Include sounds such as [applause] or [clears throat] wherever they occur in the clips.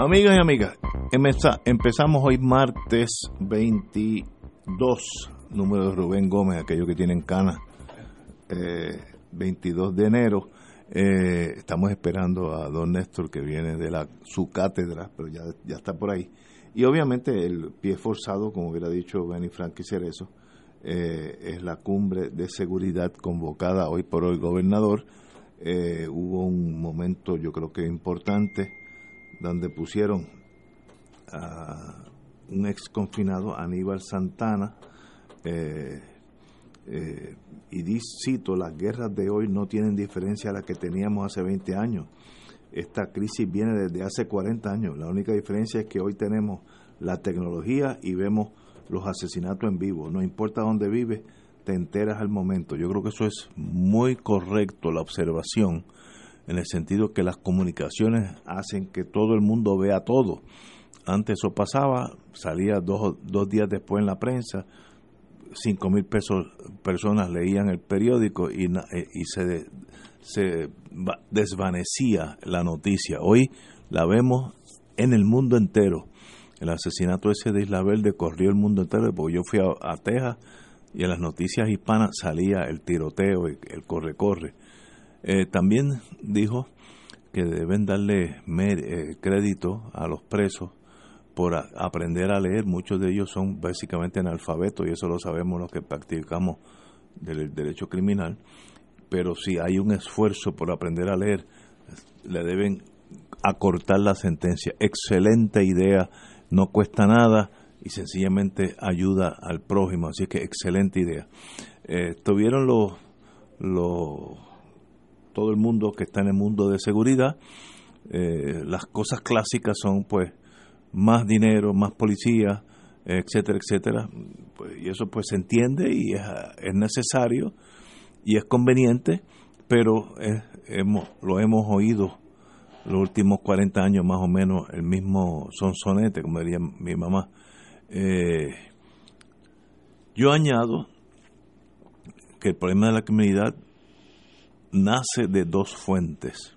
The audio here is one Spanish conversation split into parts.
Amigas y amigas, empezamos hoy martes 22, número de Rubén Gómez, aquellos que tienen cana, 22 de enero. Eh, estamos esperando a don Néstor que viene de la, su cátedra, pero ya, ya está por ahí. Y obviamente el pie forzado, como hubiera dicho Benny Frank y Cerezo, eh, es la cumbre de seguridad convocada hoy por el gobernador. Eh, hubo un momento, yo creo que importante, donde pusieron a un ex confinado, Aníbal Santana, eh, eh, y cito, las guerras de hoy no tienen diferencia a las que teníamos hace 20 años. Esta crisis viene desde hace 40 años. La única diferencia es que hoy tenemos la tecnología y vemos los asesinatos en vivo. No importa dónde vives, te enteras al momento. Yo creo que eso es muy correcto, la observación en el sentido que las comunicaciones hacen que todo el mundo vea todo. Antes eso pasaba, salía dos, dos días después en la prensa, cinco mil personas leían el periódico y, eh, y se, se desvanecía la noticia. Hoy la vemos en el mundo entero. El asesinato ese de Isla Verde corrió el mundo entero, porque yo fui a, Texas y en las noticias hispanas salía el tiroteo, el corre-corre. Eh, también dijo que deben darle eh, crédito a los presos por aprender a leer. Muchos de ellos son básicamente analfabetos y eso lo sabemos los que practicamos del derecho criminal. Pero si hay un esfuerzo por aprender a leer, le deben acortar la sentencia. Excelente idea, no cuesta nada y sencillamente ayuda al prójimo. Así que excelente idea. Eh, tuvieron los, los todo el mundo que está en el mundo de seguridad. Eh, las cosas clásicas son pues más dinero, más policía, etcétera, etcétera. Pues, y eso pues se entiende y es, necesario y es conveniente, pero hemos, lo hemos oído los últimos 40 años más o menos el mismo sonsonete, como diría mi mamá. Eh, yo añado que el problema de la criminalidad nace de dos fuentes,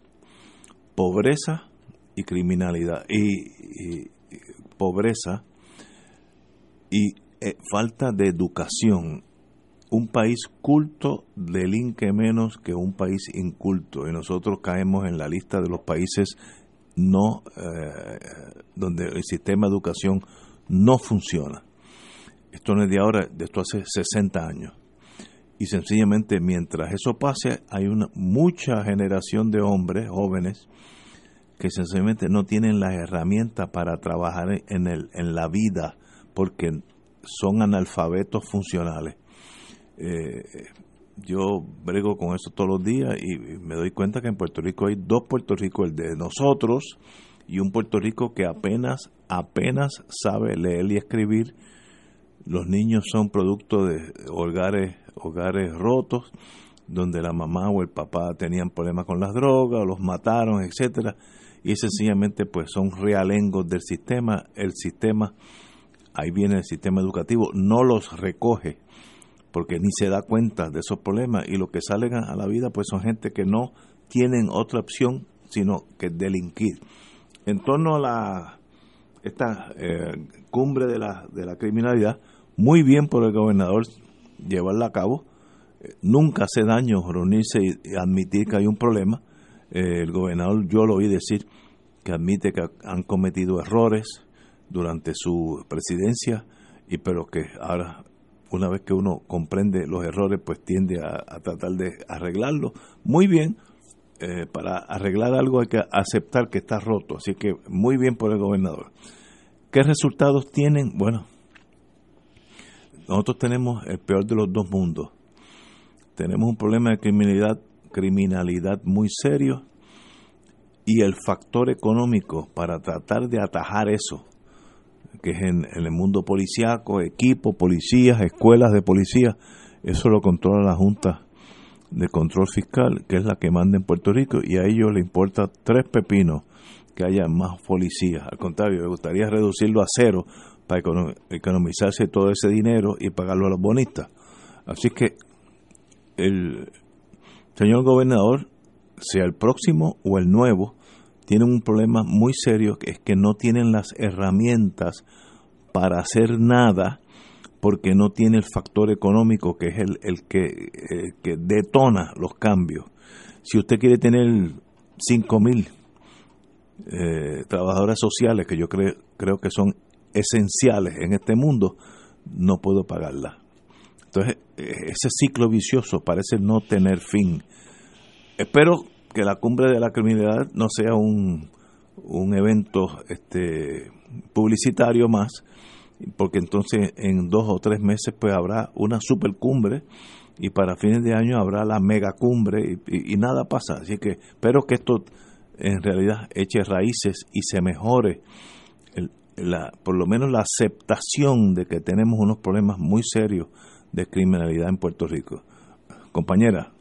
pobreza y criminalidad, y, pobreza y eh, falta de educación. Un país culto delinque menos que un país inculto y nosotros caemos en la lista de los países no eh, donde el sistema de educación no funciona. Esto no es de ahora, de esto hace 60 años y sencillamente mientras eso pase hay una mucha generación de hombres jóvenes que sencillamente no tienen las herramientas para trabajar en el en la vida porque son analfabetos funcionales. Eh, yo brego con eso todos los días y me doy cuenta que en Puerto Rico hay dos Puerto Rico el de nosotros y un Puerto Rico que apenas apenas sabe leer y escribir los niños son producto de hogares hogares rotos, donde la mamá o el papá tenían problemas con las drogas, o los mataron, etcétera, y sencillamente pues son realengos del sistema, el sistema, ahí viene el sistema educativo, no los recoge porque ni se da cuenta de esos problemas y lo que salen a la vida pues son gente que no tienen otra opción sino que delinquir. En torno a la esta eh, cumbre de la, de la criminalidad, muy bien por el gobernador llevarla a cabo. Nunca hace daño reunirse y admitir que hay un problema. Eh, el gobernador, yo lo oí decir, que admite que han cometido errores durante su presidencia, y pero que ahora, una vez que uno comprende los errores, pues tiende a, tratar de arreglarlo. Muy bien, eh, para arreglar algo hay que aceptar que está roto, así que muy bien por el gobernador. ¿Qué resultados tienen? Bueno, nosotros tenemos el peor de los dos mundos. Tenemos un problema de criminalidad, criminalidad muy serio y el factor económico para tratar de atajar eso, que es en, el mundo policiaco, equipo, policías, escuelas de policía, eso lo controla la Junta de Control Fiscal, que es la que manda en Puerto Rico, y a ellos les importa tres pepinos que haya más policías. Al contrario, me gustaría reducirlo a cero para economizarse todo ese dinero y pagarlo a los bonistas. Así que el señor gobernador, sea el próximo o el nuevo, tiene un problema muy serio, que es que no tienen las herramientas para hacer nada porque no tiene el factor económico que es el, el que, que detona los cambios. Si usted quiere tener 5 mil eh, trabajadoras sociales, que yo creo, creo que son esenciales en este mundo, no puedo pagarla. Entonces, ese ciclo vicioso parece no tener fin. Espero que la cumbre de la criminalidad no sea un, un evento este, publicitario más, porque entonces en dos o tres meses pues habrá una supercumbre y para fines de año habrá la megacumbre y, y nada pasa. Así que espero que esto en realidad eche raíces y se mejore la, por lo menos la aceptación de que tenemos unos problemas muy serios de criminalidad en Puerto Rico. Compañera,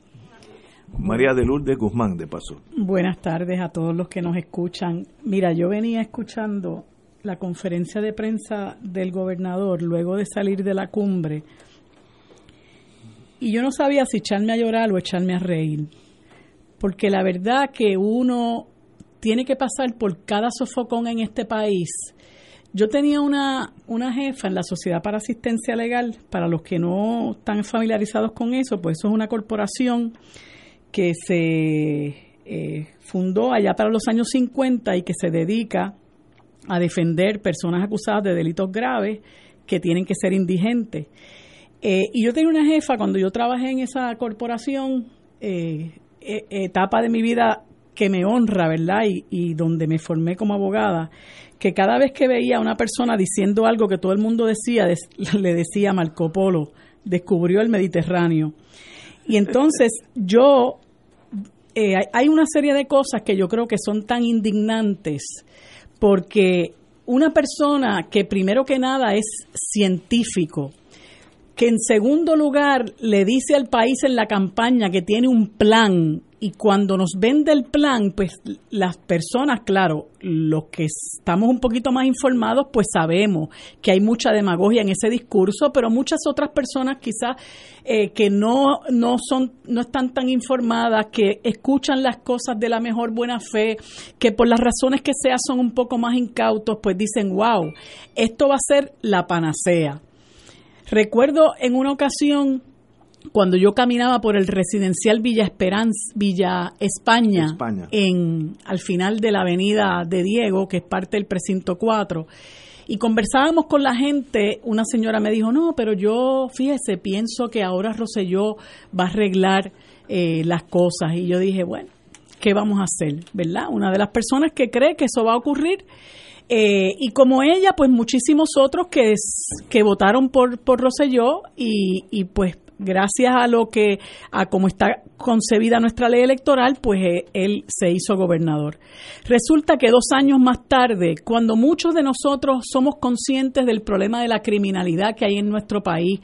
María de Lourdes Guzmán, de paso. Buenas tardes a todos los que nos escuchan. Mira, yo venía escuchando la conferencia de prensa del gobernador luego de salir de la cumbre y yo no sabía si echarme a llorar o echarme a reír, porque la verdad que uno tiene que pasar por cada sofocón en este país. Yo tenía una, una jefa en la Sociedad para Asistencia Legal, para los que no están familiarizados con eso, pues eso es una corporación que se eh, fundó allá para los años 50 y que se dedica a defender personas acusadas de delitos graves que tienen que ser indigentes. Eh, y yo tenía una jefa cuando yo trabajé en esa corporación, eh, etapa de mi vida que me honra, ¿verdad? Y, donde me formé como abogada, que cada vez que veía a una persona diciendo algo que todo el mundo decía, [laughs] le decía Marco Polo, descubrió el Mediterráneo. Y entonces [laughs] yo, eh, hay una serie de cosas que yo creo que son tan indignantes, porque una persona que primero que nada es científico, que en segundo lugar le dice al país en la campaña que tiene un plan y cuando nos vende el plan, pues las personas, claro, los que estamos un poquito más informados, pues sabemos que hay mucha demagogia en ese discurso, pero muchas otras personas quizás eh, que no, no, son, no están tan informadas, que escuchan las cosas de la mejor buena fe, que por las razones que sea son un poco más incautos, pues dicen, wow, esto va a ser la panacea. Recuerdo en una ocasión cuando yo caminaba por el residencial Villa Esperanza, Villa España, en al final de la avenida de Diego, que es parte del precinto 4, y conversábamos con la gente, una señora me dijo, no, pero yo, fíjese, pienso que ahora Roselló va a arreglar eh, las cosas. Y yo dije, bueno, ¿qué vamos a hacer? ¿Verdad? Una de las personas que cree que eso va a ocurrir. Eh, y como ella, pues muchísimos otros que, que votaron por, por Roselló y, y pues gracias a lo que, a cómo está concebida nuestra ley electoral, pues eh, él se hizo gobernador. Resulta que dos años más tarde, cuando muchos de nosotros somos conscientes del problema de la criminalidad que hay en nuestro país,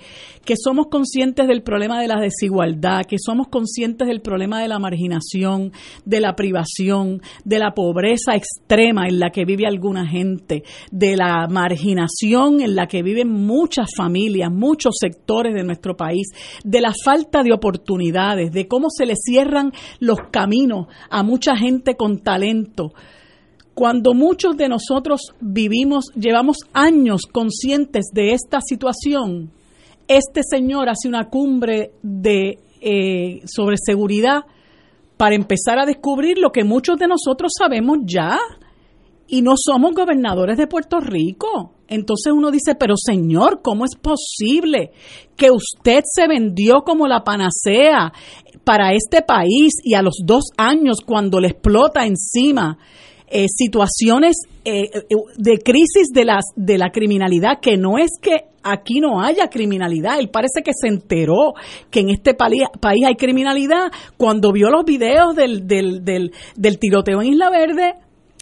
que somos conscientes del problema de la desigualdad, que somos conscientes del problema de la marginación, de la privación, de la pobreza extrema en la que vive alguna gente, de la marginación en la que viven muchas familias, muchos sectores de nuestro país, de la falta de oportunidades, de cómo se le cierran los caminos a mucha gente con talento. Cuando muchos de nosotros vivimos, llevamos años conscientes de esta situación, este señor hace una cumbre de eh, sobre seguridad para empezar a descubrir lo que muchos de nosotros sabemos ya y no somos gobernadores de Puerto Rico. Entonces uno dice, pero señor, ¿cómo es posible que usted se vendió como la panacea para este país y a los dos años cuando le explota encima eh, situaciones eh, de crisis de, las, de la criminalidad, que no es que aquí no haya criminalidad. Él parece que se enteró que en este país hay criminalidad cuando vio los videos del, del, del, del tiroteo en Isla Verde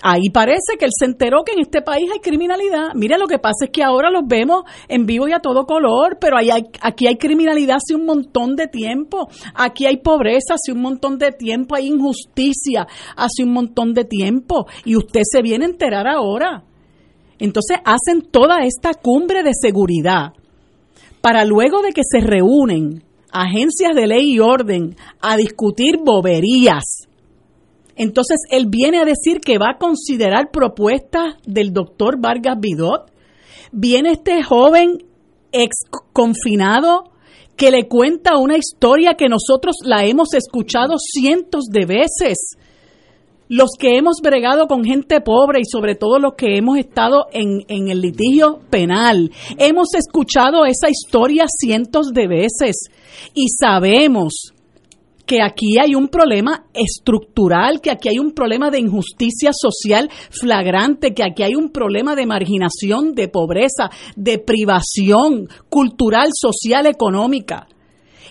ahí parece que él se enteró que en este país hay criminalidad. Mire, lo que pasa es que ahora los vemos en vivo y a todo color, pero aquí hay criminalidad hace un montón de tiempo. Aquí hay pobreza hace un montón de tiempo, hay injusticia hace un montón de tiempo. Y usted se viene a enterar ahora. Entonces hacen toda esta cumbre de seguridad para luego de que se reúnen agencias de ley y orden a discutir boberías entonces, él viene a decir que va a considerar propuestas del doctor Vargas Vidot. Viene este joven ex confinado que le cuenta una historia que nosotros la hemos escuchado cientos de veces. Los que hemos bregado con gente pobre y sobre todo los que hemos estado en, en el litigio penal, hemos escuchado esa historia cientos de veces y sabemos que aquí hay un problema estructural, que aquí hay un problema de injusticia social flagrante, que aquí hay un problema de marginación, de pobreza, de privación cultural, social, económica.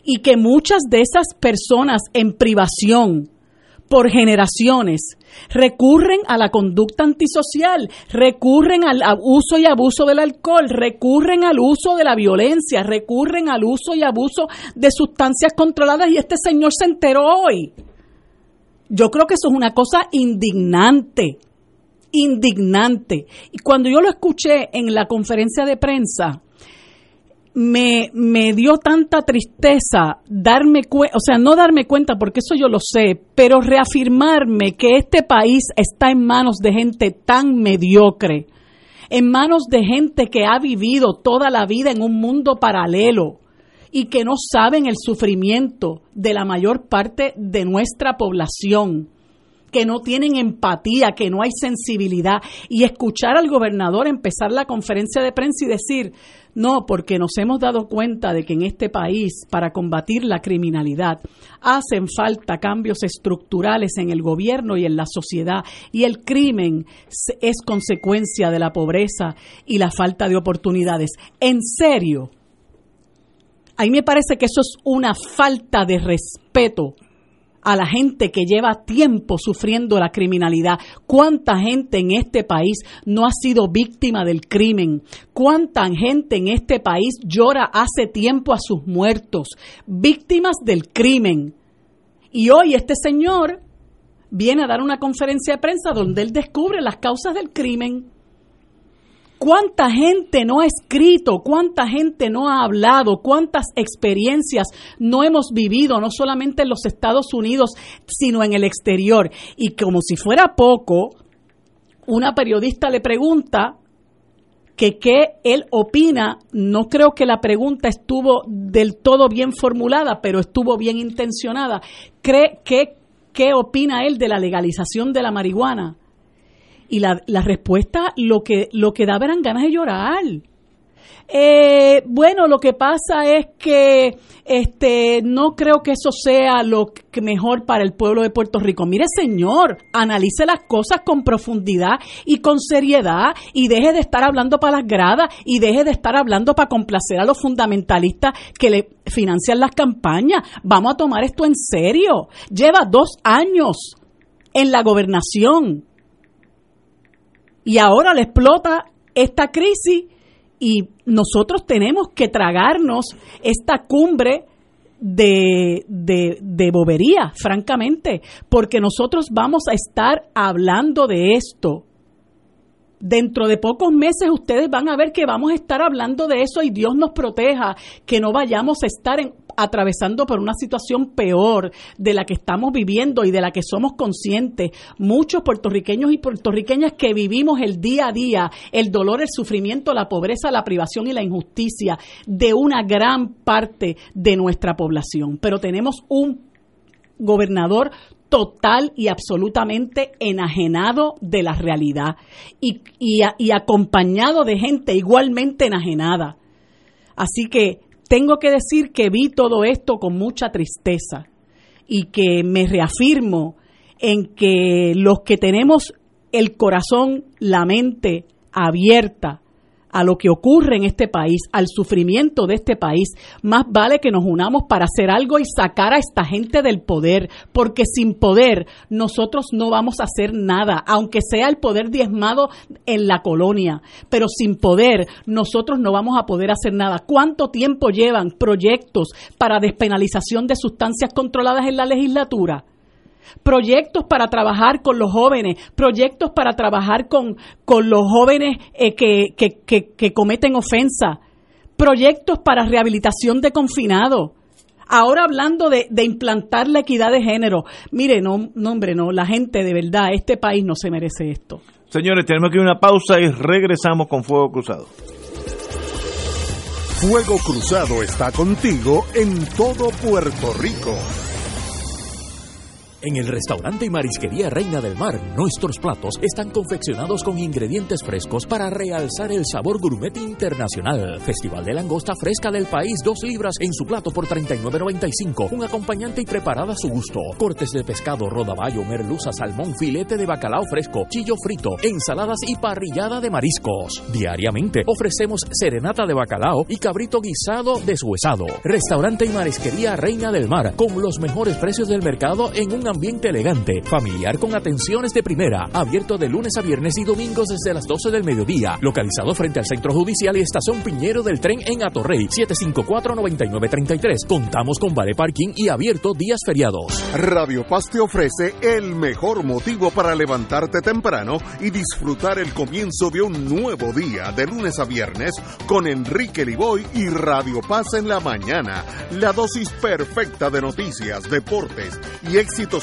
Y que muchas de esas personas en privación por generaciones recurren a la conducta antisocial, recurren al uso y abuso del alcohol, recurren al uso de la violencia, recurren al uso y abuso de sustancias controladas y este señor se enteró hoy. Yo creo que eso es una cosa indignante, indignante. Y cuando yo lo escuché en la conferencia de prensa, me, me dio tanta tristeza darme cuenta, o sea, no darme cuenta porque eso yo lo sé, pero reafirmarme que este país está en manos de gente tan mediocre, en manos de gente que ha vivido toda la vida en un mundo paralelo y que no saben el sufrimiento de la mayor parte de nuestra población que no tienen empatía, que no hay sensibilidad. Y escuchar al gobernador empezar la conferencia de prensa y decir, no, porque nos hemos dado cuenta de que en este país, para combatir la criminalidad, hacen falta cambios estructurales en el gobierno y en la sociedad. Y el crimen es consecuencia de la pobreza y la falta de oportunidades. En serio. A mí me parece que eso es una falta de respeto a la gente que lleva tiempo sufriendo la criminalidad. ¿Cuánta gente en este país no ha sido víctima del crimen? ¿Cuánta gente en este país llora hace tiempo a sus muertos? Víctimas del crimen. Y hoy este señor viene a dar una conferencia de prensa donde él descubre las causas del crimen. ¿Cuánta gente no ha escrito? ¿Cuánta gente no ha hablado? ¿Cuántas experiencias no hemos vivido, no solamente en los Estados Unidos, sino en el exterior? Y como si fuera poco, una periodista le pregunta que qué él opina, no creo que la pregunta estuvo del todo bien formulada, pero estuvo bien intencionada. ¿Cree qué opina él de la legalización de la marihuana? Y la, la respuesta lo que, lo que daba eran ganas de llorar. Eh, bueno, lo que pasa es que este, no creo que eso sea lo que mejor para el pueblo de Puerto Rico. Mire, señor, analice las cosas con profundidad y con seriedad y deje de estar hablando para las gradas y deje de estar hablando para complacer a los fundamentalistas que le financian las campañas. Vamos a tomar esto en serio. Lleva dos años en la gobernación y ahora le explota esta crisis y nosotros tenemos que tragarnos esta cumbre de, de, de, bobería, francamente, porque nosotros vamos a estar hablando de esto. Dentro de pocos meses ustedes van a ver que vamos a estar hablando de eso y Dios nos proteja, que no vayamos a estar atravesando por una situación peor de la que estamos viviendo y de la que somos conscientes. Muchos puertorriqueños y puertorriqueñas que vivimos el día a día, el dolor, el sufrimiento, la pobreza, la privación y la injusticia de una gran parte de nuestra población. Pero tenemos un gobernador total y absolutamente enajenado de la realidad y, y, acompañado de gente igualmente enajenada. Así que tengo que decir que vi todo esto con mucha tristeza y que me reafirmo en que los que tenemos el corazón, la mente abierta a lo que ocurre en este país, al sufrimiento de este país, más vale que nos unamos para hacer algo y sacar a esta gente del poder, porque sin poder nosotros no vamos a hacer nada, aunque sea el poder diezmado en la colonia, pero sin poder nosotros no vamos a poder hacer nada. ¿Cuánto tiempo llevan proyectos para despenalización de sustancias controladas en la legislatura? Proyectos para trabajar con los jóvenes, proyectos para trabajar con, con los jóvenes eh, que, que, cometen ofensa, proyectos para rehabilitación de confinados. Ahora hablando de, de, implantar la equidad de género, mire, no, no, hombre, no, la gente de verdad, este país no se merece esto. Señores, tenemos que ir a una pausa y regresamos con Fuego Cruzado. Fuego Cruzado está contigo en todo Puerto Rico. En el restaurante y marisquería Reina del Mar, nuestros platos están confeccionados con ingredientes frescos para realzar el sabor gourmet internacional. Festival de langosta fresca del país, dos libras en su plato por 39.95. Un acompañante y preparada a su gusto. Cortes de pescado, rodaballo, merluza, salmón, filete de bacalao fresco, chillo frito, ensaladas y parrillada de mariscos. Diariamente ofrecemos serenata de bacalao y cabrito guisado deshuesado. Restaurante y marisquería Reina del Mar, con los mejores precios del mercado en un ambiente elegante, familiar con atenciones de primera, abierto de lunes a viernes y domingos desde las 12 del mediodía, localizado frente al Centro Judicial y Estación Piñero del Tren en Atorrey, 754-9933. Contamos con vale parking y abierto días feriados. Radio Paz te ofrece el mejor motivo para levantarte temprano y disfrutar el comienzo de un nuevo día de lunes a viernes con Enrique Liboy y Radio Paz en la mañana. La dosis perfecta de noticias, deportes y éxitos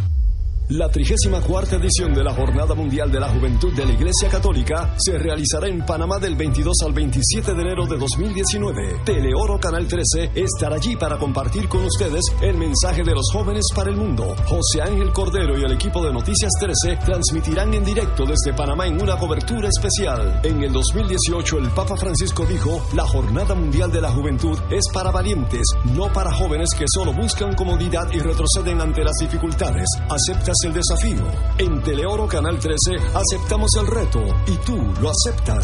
La 34 edición de la Jornada Mundial de la Juventud de la Iglesia Católica se realizará en Panamá del 22 al 27 de enero de 2019. Teleoro Canal 13 estará allí para compartir con ustedes el mensaje de los jóvenes para el mundo. José Ángel Cordero y el equipo de Noticias 13 transmitirán en directo desde Panamá en una cobertura especial. En el 2018 el Papa Francisco dijo, la Jornada Mundial de la Juventud es para valientes, no para jóvenes que solo buscan comodidad y retroceden ante las dificultades. Aceptas el desafío. En Teleoro Canal 13 aceptamos el reto y tú lo aceptas.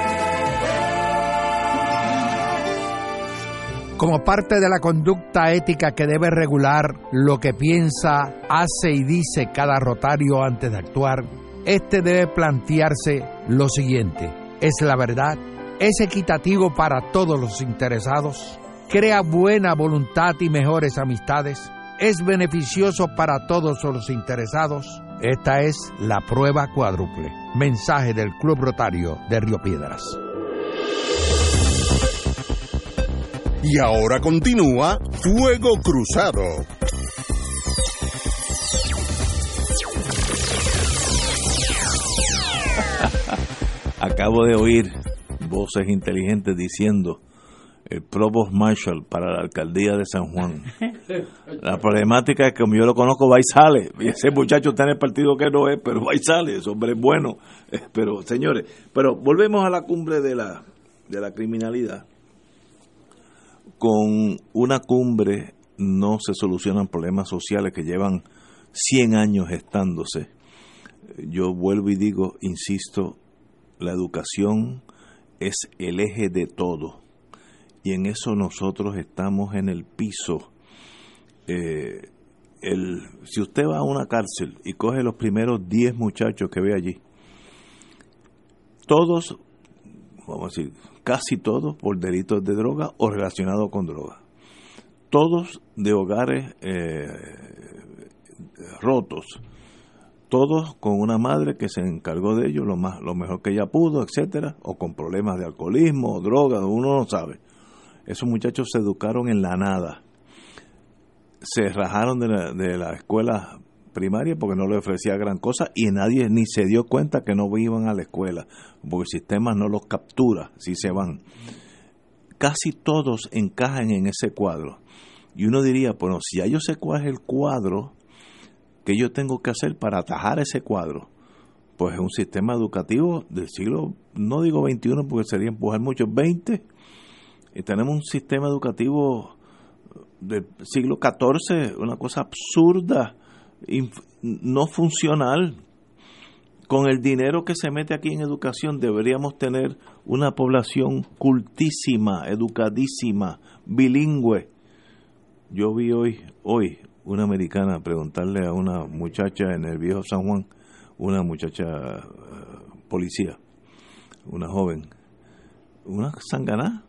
como parte de la conducta ética que debe regular lo que piensa, hace y dice cada rotario antes de actuar, este debe plantearse lo siguiente, ¿es la verdad? ¿Es equitativo para todos los interesados? ¿Crea buena voluntad y mejores amistades? ¿Es beneficioso para todos los interesados? Esta es la prueba cuádruple. Mensaje del Club Rotario de Río Piedras. Y ahora continúa Fuego Cruzado. [laughs] Acabo de oír voces inteligentes diciendo el Provost Marshall para la alcaldía de San Juan. [laughs] La problemática es que como yo lo conozco, va y sale. Y ese muchacho está en el partido que no es, pero va y sale. Ese hombre es bueno. [laughs] Pero, señores, pero volvemos a la cumbre de la, de la criminalidad con una cumbre no se solucionan problemas sociales que llevan 100 años estándose. Yo vuelvo y digo, insisto, la educación es el eje de todo. Y en eso nosotros estamos en el piso. Eh, si usted va a una cárcel y coge los primeros 10 muchachos que ve allí, todos, vamos a decir, casi todos por delitos de droga o relacionados con droga. todos de hogares eh, rotos, todos con una madre que se encargó de ellos lo más lo mejor que ella pudo, etcétera, o con problemas de alcoholismo o droga, uno no sabe. Esos muchachos se educaron en la nada. Se rajaron de la, de la escuela primaria porque no le ofrecía gran cosa y nadie ni se dio cuenta que no iban a la escuela, porque el sistema no los captura si se van. Casi todos encajan en ese cuadro. Y uno diría, bueno, si ya yo sé cuál es el cuadro que yo tengo que hacer para atajar ese cuadro, pues es un sistema educativo del siglo, no digo 21 porque sería empujar mucho, 20. Y tenemos un sistema educativo del siglo XIV, una cosa absurda, no funcional. Con el dinero que se mete aquí en educación deberíamos tener una población cultísima, educadísima, bilingüe. Yo vi hoy, hoy, una americana preguntarle a una muchacha en el viejo San Juan, una muchacha eh, policía, una joven, una sanganá.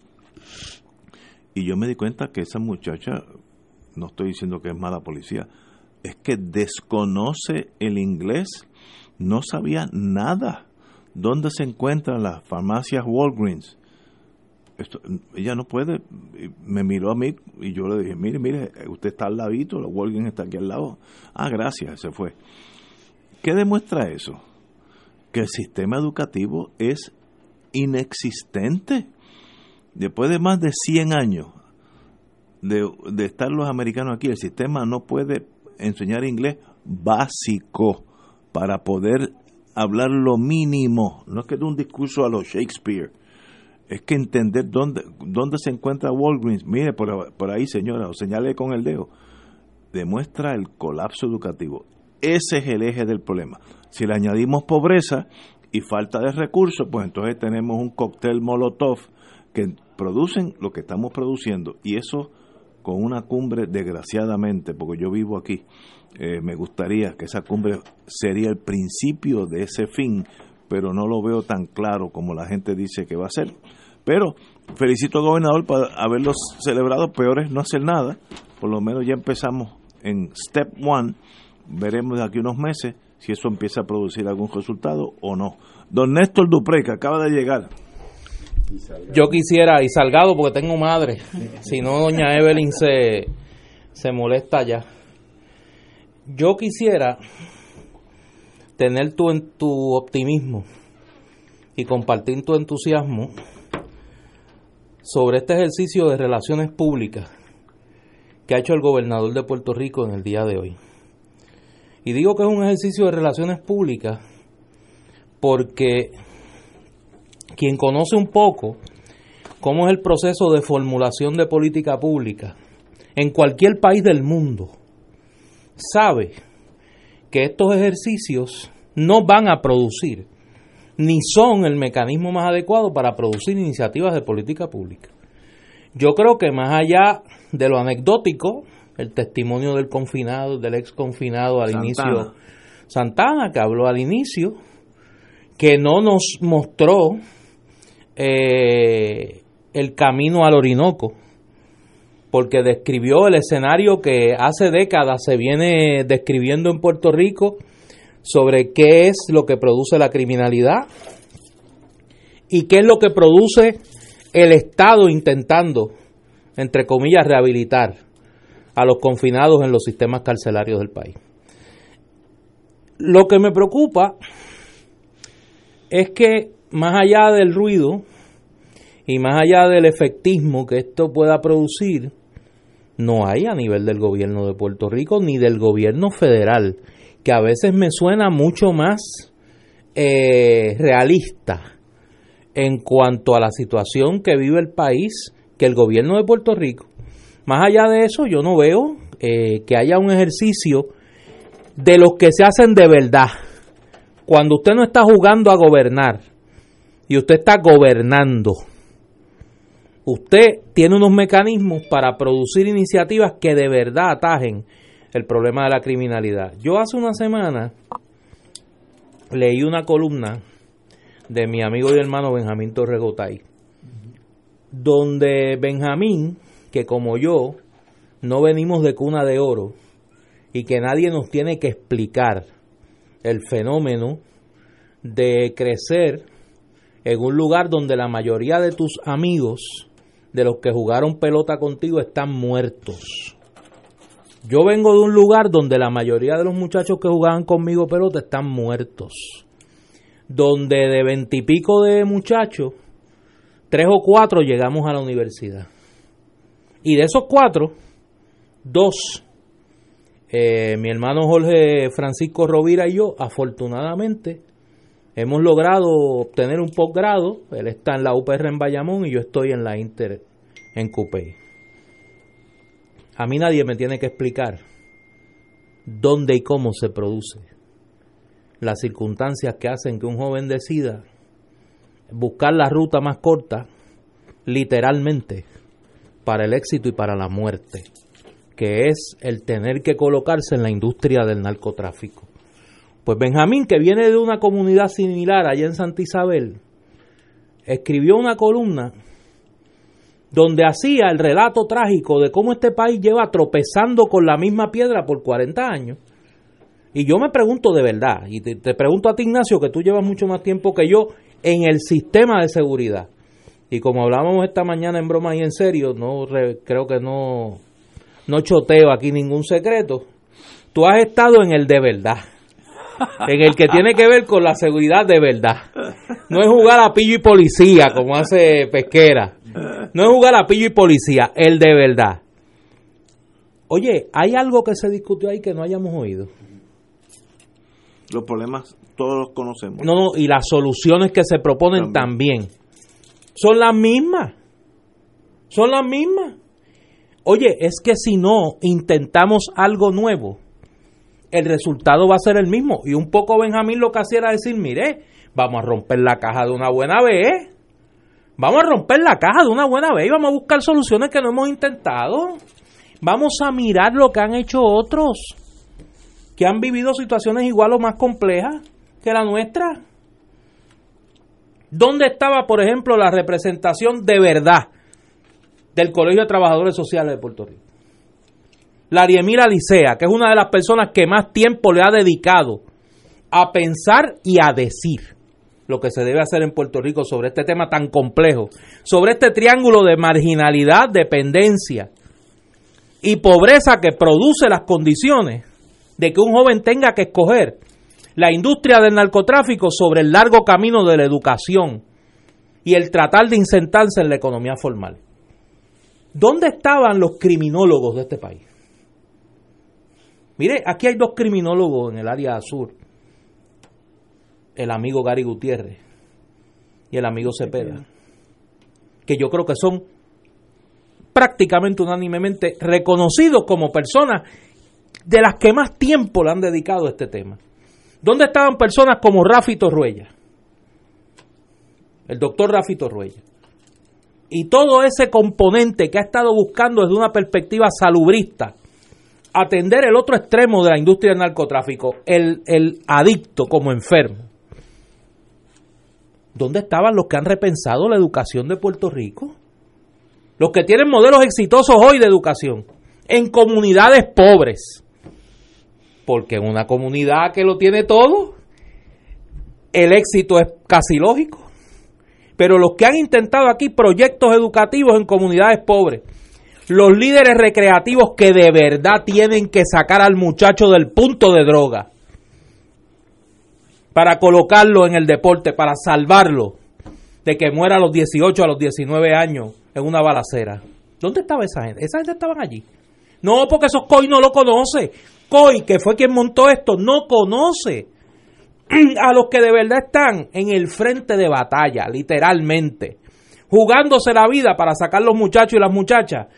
Y yo me di cuenta que esa muchacha, no estoy diciendo que es mala policía, es que desconoce el inglés, no sabía nada. ¿Dónde se encuentran las farmacias Walgreens? Ella no puede, me miró a mí y yo le dije, mire, mire, usted está al ladito, la Walgreens está aquí al lado. Ah, gracias, se fue. ¿Qué demuestra eso? Que el sistema educativo es inexistente. Después de más de 100 años de, de estar los americanos aquí, el sistema no puede enseñar inglés básico para poder hablar lo mínimo. No es que de un discurso a los Shakespeare. Es que entender dónde, dónde se encuentra Walgreens. Mire, por, ahí, señora, o señale con el dedo. Demuestra el colapso educativo. Ese es el eje del problema. Si le añadimos pobreza y falta de recursos, pues entonces tenemos un cóctel Molotov que producen lo que estamos produciendo. Y eso con una cumbre, desgraciadamente, porque yo vivo aquí, eh, me gustaría que esa cumbre sería el principio de ese fin, pero no lo veo tan claro como la gente dice que va a ser. Pero felicito al gobernador por haberlos celebrado, peor es no hacer nada, por lo menos ya empezamos en step one, veremos de aquí unos meses si eso empieza a producir algún resultado o no. Don Néstor Dupré, que acaba de llegar, yo quisiera, y Salgado porque tengo madre, [laughs] si no doña Evelyn se, se molesta ya. Yo quisiera tener tu, tu optimismo y compartir tu entusiasmo sobre este ejercicio de relaciones públicas que ha hecho el gobernador de Puerto Rico en el día de hoy. Y digo que es un ejercicio de relaciones públicas porque quien conoce un poco cómo es el proceso de formulación de política pública en cualquier país del mundo, sabe que estos ejercicios no van a producir ni son el mecanismo más adecuado para producir iniciativas de política pública. Yo creo que más allá de lo anecdótico, el testimonio del confinado, del ex confinado al inicio, Santana, que habló al inicio, que no nos mostró eh, el camino al Orinoco, porque describió el escenario que hace décadas se viene describiendo en Puerto Rico sobre qué es lo que produce la criminalidad y qué es lo que produce el Estado intentando, entre comillas, rehabilitar a los confinados en los sistemas carcelarios del país. Lo que me preocupa es que más allá del ruido y más allá del efectismo que esto pueda producir, no hay a nivel del gobierno de Puerto Rico ni del gobierno federal, que a veces me suena mucho más eh, realista en cuanto a la situación que vive el país que el gobierno de Puerto Rico. Más allá de eso, yo no veo eh, que haya un ejercicio de los que se hacen de verdad. Cuando usted no está jugando a gobernar, y usted está gobernando, usted tiene unos mecanismos para producir iniciativas que de verdad atajen el problema de la criminalidad. Yo hace una semana leí una columna de mi amigo y hermano Benjamín Torregotay, donde Benjamín, que como yo no venimos de cuna de oro y que nadie nos tiene que explicar el fenómeno de crecer en un lugar donde la mayoría de tus amigos, de los que jugaron pelota contigo, están muertos. Yo vengo de un lugar donde la mayoría de los muchachos que jugaban conmigo pelota están muertos. Donde de veintipico de muchachos, tres o cuatro llegamos a la universidad. Y de esos cuatro, dos, eh, mi hermano Jorge Francisco Rovira y yo, afortunadamente, hemos logrado obtener un posgrado. Él está en la UPR en Bayamón y yo estoy en la Inter en Cupey. A mí nadie me tiene que explicar dónde y cómo se produce las circunstancias que hacen que un joven decida buscar la ruta más corta, literalmente, para el éxito y para la muerte, que es el tener que colocarse en la industria del narcotráfico. Pues Benjamín, que viene de una comunidad similar allá en Santa Isabel, escribió una columna donde hacía el relato trágico de cómo este país lleva tropezando con la misma piedra por 40 años. Y yo me pregunto de verdad, y te, pregunto a ti Ignacio, que tú llevas mucho más tiempo que yo en el sistema de seguridad. Y como hablábamos esta mañana en broma y en serio, no creo que no, no choteo aquí ningún secreto. Tú has estado en el de verdad en el que tiene que ver con la seguridad de verdad. No es jugar a pillo y policía como hace Pesquera. No es jugar a pillo y policía, el de verdad. Oye, ¿hay algo que se discutió ahí que no hayamos oído? Los problemas todos los conocemos. No, no, y las soluciones que se proponen también. Son las mismas. Son las mismas. Oye, es que si no intentamos algo nuevo, el resultado va a ser el mismo. Y un poco Benjamín lo que hacía era decir, mire, vamos a romper la caja de una buena vez. Vamos a romper la caja de una buena vez y vamos a buscar soluciones que no hemos intentado. Vamos a mirar lo que han hecho otros, que han vivido situaciones igual o más complejas que la nuestra. ¿Dónde estaba, por ejemplo, la representación de verdad del Colegio de Trabajadores Sociales de Puerto Rico? Lariemira Licea, que es una de las personas que más tiempo le ha dedicado a pensar y a decir lo que se debe hacer en Puerto Rico sobre este tema tan complejo, sobre este triángulo de marginalidad, dependencia y pobreza que produce las condiciones de que un joven tenga que escoger la industria del narcotráfico sobre el largo camino de la educación y el tratar de insentarse en la economía formal. ¿Dónde estaban los criminólogos de este país? Mire, aquí hay dos criminólogos en el área sur. El amigo Gary Gutiérrez y el amigo Cepeda. Que yo creo que son prácticamente unánimemente reconocidos como personas de las que más tiempo le han dedicado a este tema. ¿Dónde estaban personas como Rafi Torruella? El doctor Rafi Torruella. Y todo ese componente que ha estado buscando desde una perspectiva salubrista atender el otro extremo de la industria del narcotráfico, el, el adicto como enfermo. ¿Dónde estaban los que han repensado la educación de Puerto Rico? Los que tienen modelos exitosos hoy de educación en comunidades pobres. Porque en una comunidad que lo tiene todo, el éxito es casi lógico. Pero los que han intentado aquí proyectos educativos en comunidades pobres, los líderes recreativos que de verdad tienen que sacar al muchacho del punto de droga para colocarlo en el deporte, para salvarlo de que muera a los 18, a los 19 años en una balacera. ¿Dónde estaba esa gente? Esa gente estaban allí. No, porque esos COI no lo conoce. COI, que fue quien montó esto, no conoce [clears throat] a los que de verdad están en el frente de batalla, literalmente, jugándose la vida para sacar los muchachos y las muchachas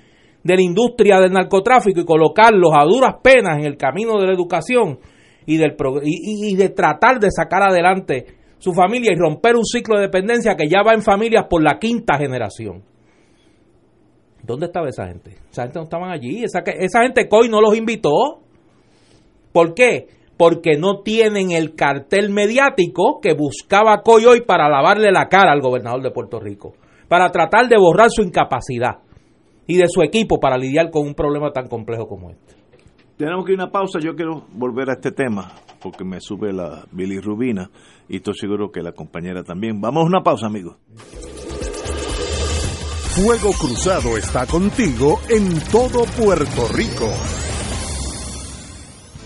de la industria del narcotráfico y colocarlos a duras penas en el camino de la educación y, del, y, de tratar de sacar adelante su familia y romper un ciclo de dependencia que ya va en familias por la quinta generación. ¿Dónde estaba esa gente? Esa gente no estaban allí. Esa, esa gente COI no los invitó. ¿Por qué? Porque no tienen el cartel mediático que buscaba COI hoy para lavarle la cara al gobernador de Puerto Rico, para tratar de borrar su incapacidad y de su equipo para lidiar con un problema tan complejo como este. Tenemos que ir a una pausa. Yo quiero volver a este tema porque me sube la bilirrubina y estoy seguro que la compañera también. Vamos a una pausa, amigos. Fuego Cruzado está contigo en todo Puerto Rico.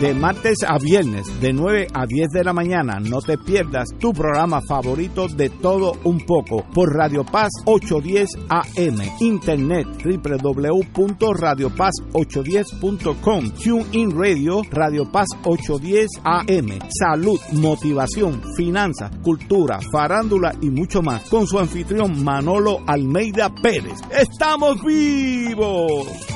De martes a viernes, de 9 a 10 de la mañana, no te pierdas tu programa favorito de todo un poco por Radio Paz 810 AM, Internet www.radiopaz810.com, TuneIn Radio, Radio Paz 810 AM, Salud, Motivación, Finanzas, Cultura, Farándula y mucho más, con su anfitrión Manolo Almeida Pérez. ¡Estamos vivos!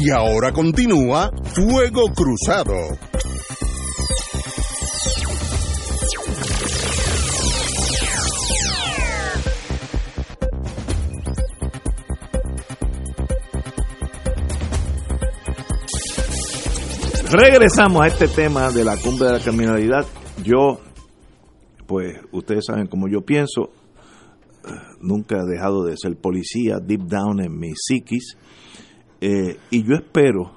Y ahora continúa Fuego Cruzado. Regresamos a este tema de la cumbre de la criminalidad. Yo, pues ustedes saben como yo pienso, nunca he dejado de ser policía deep down en mi psiquis. Eh, y yo espero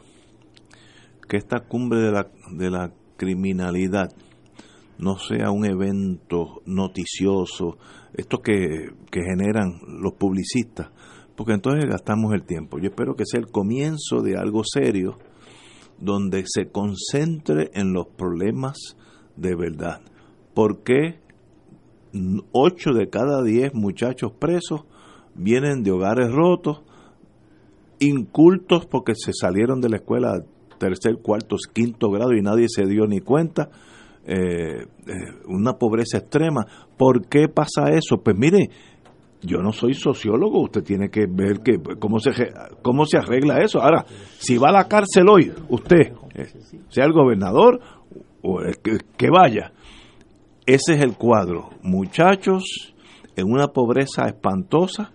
que esta cumbre de la, de la criminalidad no sea un evento noticioso, esto que, que generan los publicistas, porque entonces gastamos el tiempo. Yo espero que sea el comienzo de algo serio, donde se concentre en los problemas de verdad. ¿Por qué 8 de cada 10 muchachos presos vienen de hogares rotos, incultos porque se salieron de la escuela tercer, cuarto, quinto grado y nadie se dio ni cuenta, eh, eh, una pobreza extrema. ¿Por qué pasa eso? Pues mire, yo no soy sociólogo, usted tiene que ver que cómo se cómo se arregla eso. Ahora, si va a la cárcel hoy, usted, eh, sea el gobernador o que vaya, ese es el cuadro. Muchachos en una pobreza espantosa,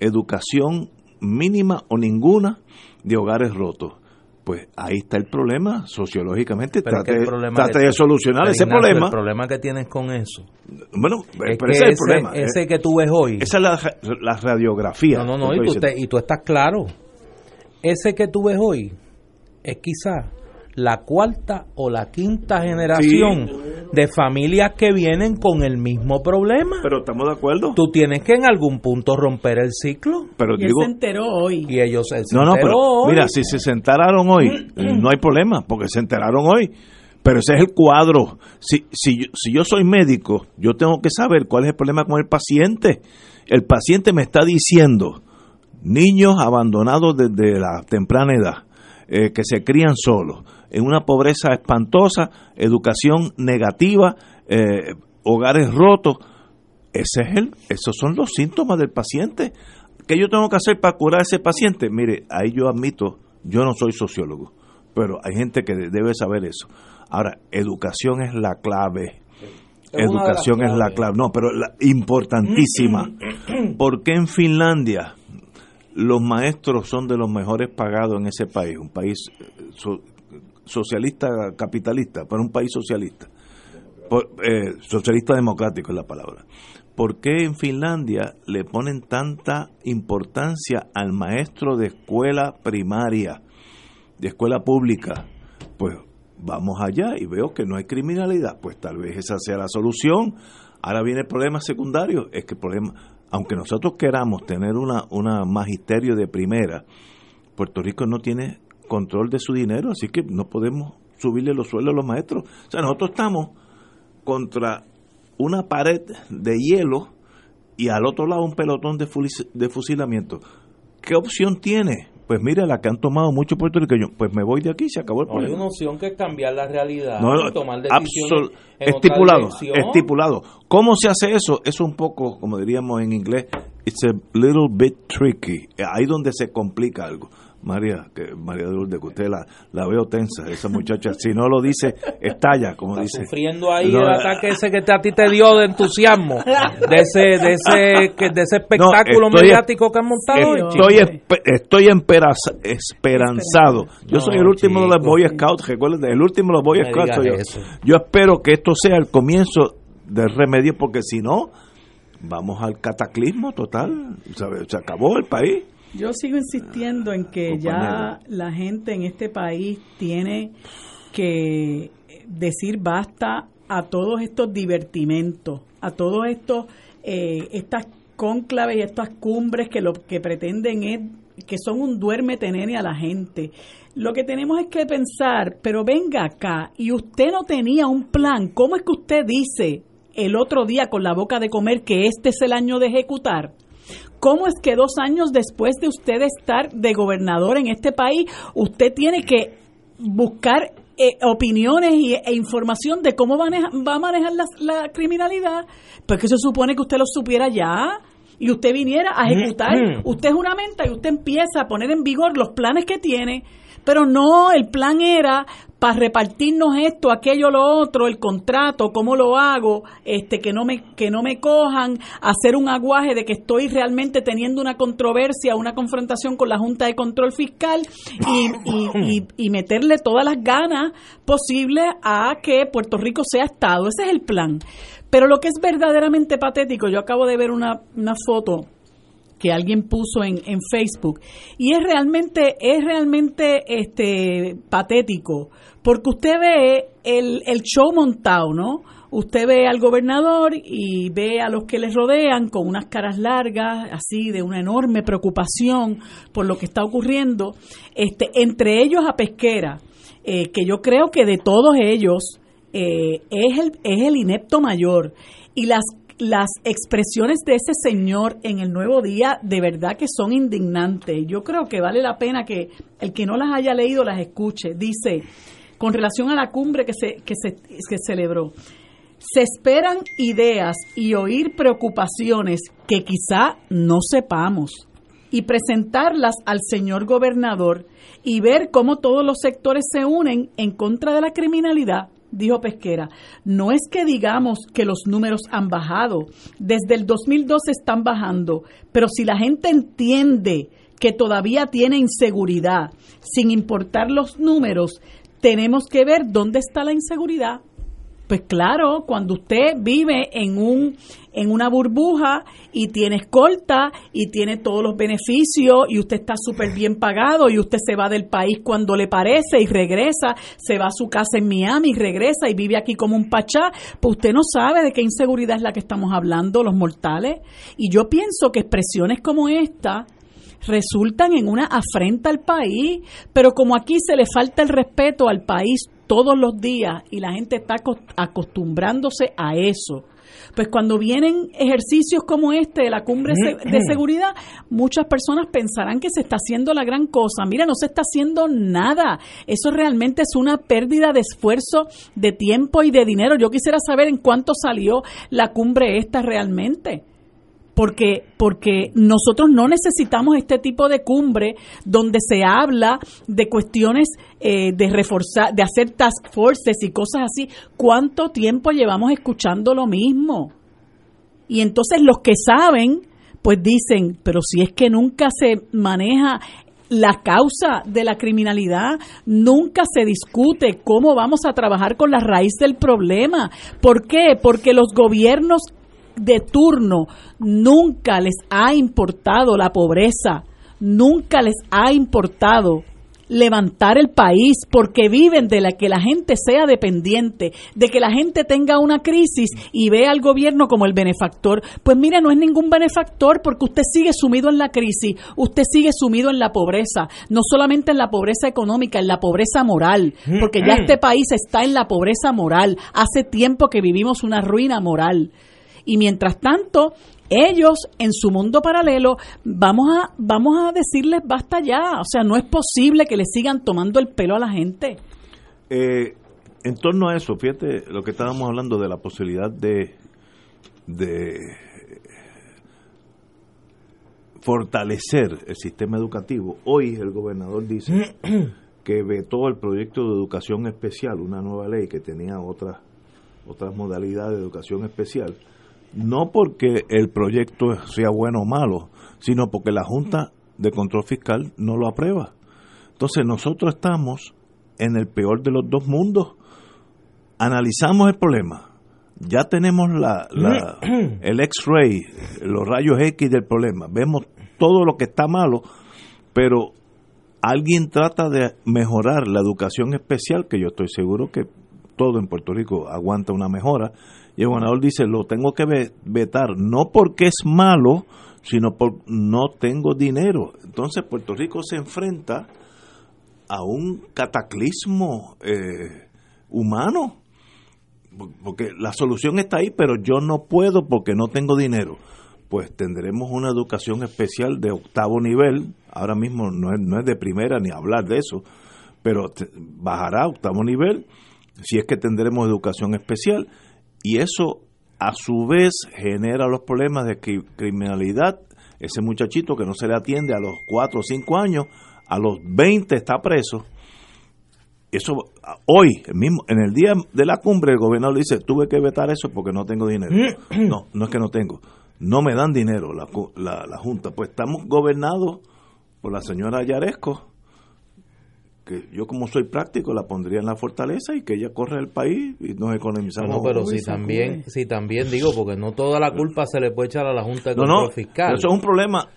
educación mínima o ninguna de hogares rotos. Pues ahí está el problema sociológicamente. Pero Trate, que el problema trate que- de solucionar ese Ignacio, problema. El problema que tienes con eso. Bueno, es pero ese es el problema. ese que tú ves hoy. Esa es la, la radiografía. No, no, no, y tú, te- y tú estás claro. Ese que tú ves hoy es quizá la cuarta o la quinta generación de familias que vienen con el mismo problema. Pero estamos de acuerdo. Tú tienes que en algún punto romper el ciclo. Pero y él se enteró hoy. Y ellos se, se No, no, enteró pero hoy. mira, si se enteraron hoy, no hay problema, porque se enteraron hoy. Pero ese es el cuadro. Si, si, si yo soy médico, yo tengo que saber cuál es el problema con el paciente. El paciente me está diciendo, niños abandonados desde la temprana edad, eh, que se crían solos, en una pobreza espantosa, educación negativa, eh, hogares rotos. Ese es el, esos son los síntomas del paciente. ¿Qué yo tengo que hacer para curar a ese paciente? Mire, ahí yo admito, yo no soy sociólogo, pero hay gente que debe saber eso. Ahora, educación es la clave. Es Educación es la clave. No, pero la, importantísima. [clears throat] ¿Por qué en Finlandia los maestros son de los mejores pagados en ese país? Un país eh, so- socialista, capitalista, pero un país socialista. Eh, socialista democrático es la palabra. ¿Por qué en Finlandia le ponen tanta importancia al maestro de escuela primaria, de escuela pública? Pues vamos allá y veo que no hay criminalidad. Pues tal vez esa sea la solución. Ahora viene el problema secundario, es que el problema, aunque nosotros queramos tener una, una magisterio de primera, Puerto Rico no tiene control de su dinero, así que no podemos subirle los sueldos a los maestros. O sea, nosotros estamos contra una pared de hielo y al otro lado un pelotón de fusilamiento. ¿Qué opción tiene? Pues mire, la que han tomado muchos puertorriqueños, pues me voy de aquí, se acabó el No, hay una opción que es cambiar la realidad No, no, y tomar decisiones en estipulado, estipulado. ¿Cómo se hace eso? Es un poco, como diríamos en inglés, it's a little bit tricky. Ahí donde se complica algo. María, que María de que usted la, la veo tensa, esa muchacha, si no lo dice, estalla, como Está dice. sufriendo ahí No, el ataque ese que te- a ti te dio de entusiasmo, de ese, de ese, que- de ese espectáculo estoy- mediático que han montado. Estoy, estoy emperaza- esperanzado. Yo soy el último de los. Boy Scouts, recuerden, el último de los Boy Scouts. Yo espero que esto sea el comienzo del remedio, porque si no, vamos al cataclismo total. ¿sabe? Se acabó el país. Yo sigo insistiendo en que ya la gente en este país tiene que decir basta a todos estos divertimentos, a todos estos eh, estas cónclaves y estas cumbres que lo que pretenden es que son un duerme tenene a la gente. Lo que tenemos es que pensar, pero venga acá, y usted no tenía un plan, ¿cómo es que usted dice el otro día con la boca de comer que este es el año de ejecutar? ¿Cómo es que dos años después de usted estar de gobernador en este país, usted tiene que buscar eh, opiniones y, e información de cómo va a manejar, va a manejar la, la criminalidad? Porque se supone que usted lo supiera ya y usted viniera a ejecutar. Mm. Usted juramenta y usted empieza a poner en vigor los planes que tiene. Pero no, el plan era para repartirnos esto, aquello, lo otro, el contrato, cómo lo hago, este, que no me, que no me cojan, hacer un aguaje de que estoy realmente teniendo una controversia, una confrontación con la Junta de Control Fiscal y, y, y- y meterle todas las ganas posibles a que Puerto Rico sea Estado. Ese es el plan. Pero lo que es verdaderamente patético, yo acabo de ver una, una foto que alguien puso en, en Facebook y es realmente es realmente este patético porque usted ve el, el show montado no usted ve al gobernador y ve a los que les rodean con unas caras largas así de una enorme preocupación por lo que está ocurriendo este entre ellos a pesquera eh, que yo creo que de todos ellos eh, es, el, es el inepto mayor. Y las, las expresiones de ese señor en el nuevo día de verdad que son indignantes. Yo creo que vale la pena que el que no las haya leído las escuche. Dice, con relación a la cumbre que se, que se que celebró, se esperan ideas y oír preocupaciones que quizá no sepamos y presentarlas al señor gobernador y ver cómo todos los sectores se unen en contra de la criminalidad, dijo Pesquera. No es que digamos que los números han bajado, desde el 2012 están bajando, pero si la gente entiende que todavía tiene inseguridad, sin importar los números, tenemos que ver dónde está la inseguridad. Pues claro, cuando usted vive en un en una burbuja y tiene escolta y tiene todos los beneficios y usted está súper bien pagado y usted se va del país cuando le parece y regresa, se va a su casa en Miami y regresa y vive aquí como un pachá, pues usted no sabe de qué inseguridad es la que estamos hablando los mortales. Y yo pienso que expresiones como esta resultan en una afrenta al país, pero como aquí se le falta el respeto al país todos los días y la gente está acostumbrándose a eso. Pues cuando vienen ejercicios como este de la cumbre de seguridad, muchas personas pensarán que se está haciendo la gran cosa. Mira, no se está haciendo nada. Eso realmente es una pérdida de esfuerzo, de tiempo y de dinero. Yo quisiera saber en cuánto salió la cumbre esta realmente porque, porque nosotros no necesitamos este tipo de cumbre donde se habla de cuestiones eh, de reforzar, de hacer task forces y cosas así. ¿Cuánto tiempo llevamos escuchando lo mismo? Y entonces los que saben, pues dicen, pero si es que nunca se maneja la causa de la criminalidad, nunca se discute cómo vamos a trabajar con la raíz del problema. ¿Por qué? Porque los gobiernos de turno nunca les ha importado la pobreza, nunca les ha importado levantar el país porque viven de la que la gente sea dependiente, de que la gente tenga una crisis y vea al gobierno como el benefactor. Pues mire, no es ningún benefactor porque usted sigue sumido en la crisis, usted sigue sumido en la pobreza, no solamente en la pobreza económica, en la pobreza moral, porque ya este país está en la pobreza moral. Hace tiempo que vivimos una ruina moral. Y mientras tanto, ellos en su mundo paralelo, vamos a, vamos a decirles basta ya. O sea, no es posible que le sigan tomando el pelo a la gente. Eh, en torno a eso, fíjate lo que estábamos hablando de la posibilidad de, de fortalecer el sistema educativo. Hoy el gobernador dice [clears throat] que vetó el proyecto de educación especial, una nueva ley que tenía otras otras modalidades de educación especial no porque el proyecto sea bueno o malo, sino porque la Junta de Control Fiscal no lo aprueba. Entonces nosotros estamos en el peor de los dos mundos. Analizamos el problema. Ya tenemos la, [clears throat] el X-ray, los rayos X del problema. Vemos todo lo que está malo, pero alguien trata de mejorar la educación especial, que yo estoy seguro que todo en Puerto Rico aguanta una mejora, y el gobernador dice, lo tengo que vetar, no porque es malo, sino porque no tengo dinero. Entonces Puerto Rico se enfrenta a un cataclismo eh, humano, porque la solución está ahí, pero yo no puedo porque no tengo dinero. Pues tendremos una educación especial de octavo nivel, ahora mismo no es, no es de primera ni hablar de eso, pero bajará a octavo nivel si es que tendremos educación especial y eso a su vez genera los problemas de criminalidad. Ese muchachito que no se le atiende a los 4 o 5 años, a los 20 está preso. Eso hoy, mismo, en el día de la cumbre, el gobernador dice, tuve que vetar eso porque no tengo dinero. [clears throat] No, no es que no tengo. No me dan dinero la, la, la Junta. Pues estamos gobernados por la señora Yaresco, que yo como soy práctico la pondría en la fortaleza y que ella corre el país y nos economizamos. No, pero si también, si también digo, porque no toda la culpa se le puede echar a la Junta de Control Fiscal. Eso es un problema,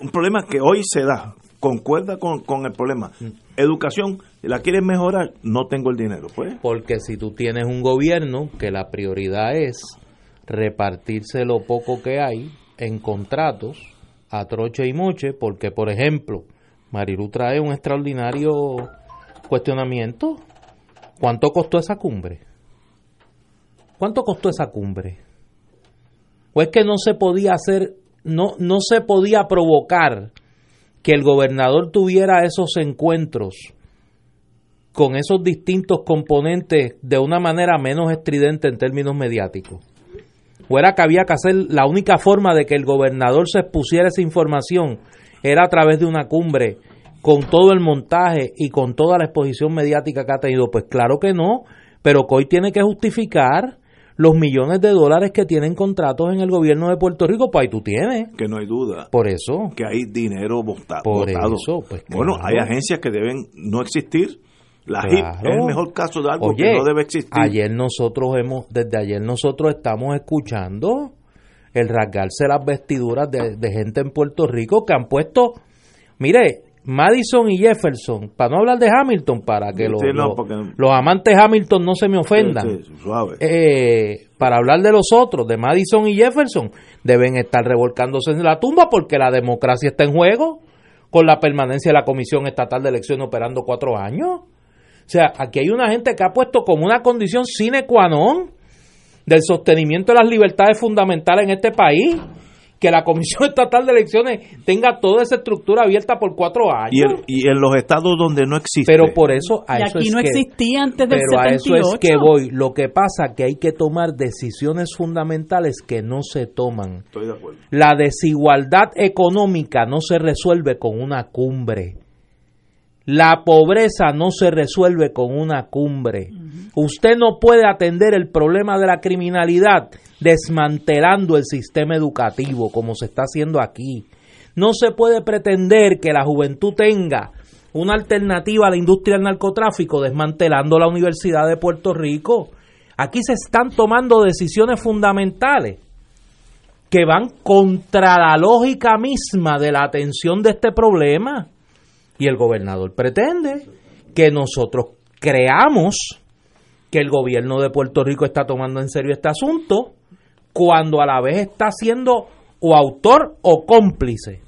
un problema que hoy se da, concuerda con, con el problema. Mm. Educación, ¿la quieres mejorar? No tengo el dinero, pues. Porque si tú tienes un gobierno que la prioridad es repartirse lo poco que hay en contratos a troche y moche, porque por ejemplo, Marilu trae un extraordinario cuestionamiento. ¿Cuánto costó esa cumbre? ¿Cuánto costó esa cumbre? ¿O es que no se podía hacer, no, no se podía provocar que el gobernador tuviera esos encuentros con esos distintos componentes de una manera menos estridente en términos mediáticos? ¿O era que había que hacer la única forma de que el gobernador se expusiera esa información era a través de una cumbre con todo el montaje y con toda la exposición mediática que ha tenido? Pues claro que no, pero que hoy tiene que justificar los millones de dólares que tienen contratos en el gobierno de Puerto Rico, pues ahí tú tienes. Que no hay duda. Por eso. Que hay dinero botado. Por eso, pues Bueno, hay agencias que deben no existir La HIP es el mejor caso de algo que no debe existir. Ayer nosotros hemos, desde ayer nosotros estamos escuchando el rasgarse las vestiduras de, gente en Puerto Rico que han puesto, mire, Madison y Jefferson, para no hablar de Hamilton, para que los, los, amantes Hamilton no se me ofendan, eh, para hablar de los otros, de Madison y Jefferson, deben estar revolcándose en la tumba porque la democracia está en juego con la permanencia de la Comisión Estatal de Elecciones operando cuatro años. O sea, aquí hay una gente que ha puesto como una condición sine qua non del sostenimiento de las libertades fundamentales en este país que la Comisión [laughs] Estatal de Elecciones tenga toda esa estructura abierta por cuatro años. Y, en los estados donde no existe. Pero por eso... A y aquí no existía antes del pero a eso es que voy. Lo que pasa que hay que tomar decisiones fundamentales que no se toman. Estoy de acuerdo. La desigualdad económica no se resuelve con una cumbre. La pobreza no se resuelve con una cumbre. Usted no puede atender el problema de la criminalidad desmantelando el sistema educativo como se está haciendo aquí. No se puede pretender que la juventud tenga una alternativa a la industria del narcotráfico desmantelando la Universidad de Puerto Rico. Aquí se están tomando decisiones fundamentales que van contra la lógica misma de la atención de este problema. Y el gobernador pretende que nosotros creamos que el gobierno de Puerto Rico está tomando en serio este asunto, cuando a la vez está siendo o autor o cómplice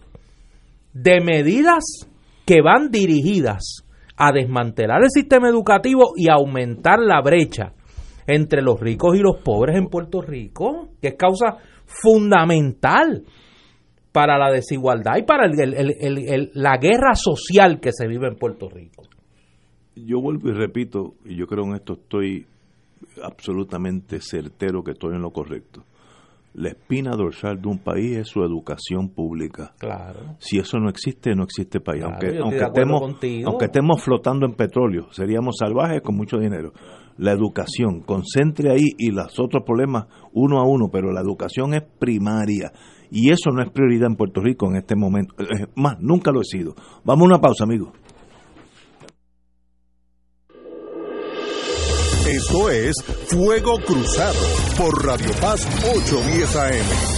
de medidas que van dirigidas a desmantelar el sistema educativo y aumentar la brecha entre los ricos y los pobres en Puerto Rico, que es causa fundamental para la desigualdad y para la guerra social que se vive en Puerto Rico. Yo vuelvo y repito, y yo creo en esto estoy absolutamente certero que estoy en lo correcto. La espina dorsal de un país es su educación pública. Claro. Si eso no existe, no existe país. aunque, aunque, estemos, aunque estemos flotando en petróleo, seríamos salvajes con mucho dinero. La educación, concentre ahí y los otros problemas uno a uno, pero la educación es primaria y eso no es prioridad en Puerto Rico en este momento. Más, nunca lo he sido. Vamos a una pausa, amigos. Esto es Fuego Cruzado por Radio Paz 810 AM.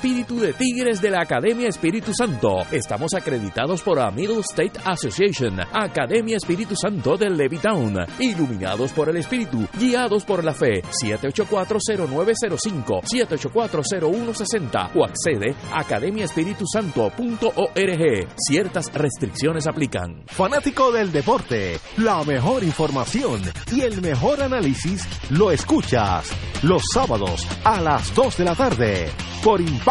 espíritu de Tigres de la Academia Espíritu Santo. Estamos acreditados por la Middle State Association, Academia Espíritu Santo de Levittown, iluminados por el Espíritu, guiados por la fe. 7840905, 7840160 o accede a academiaespiritusanto.org. Ciertas restricciones aplican. Fanático del deporte, la mejor información y el mejor análisis lo escuchas los sábados a las 2 de la tarde por Impacto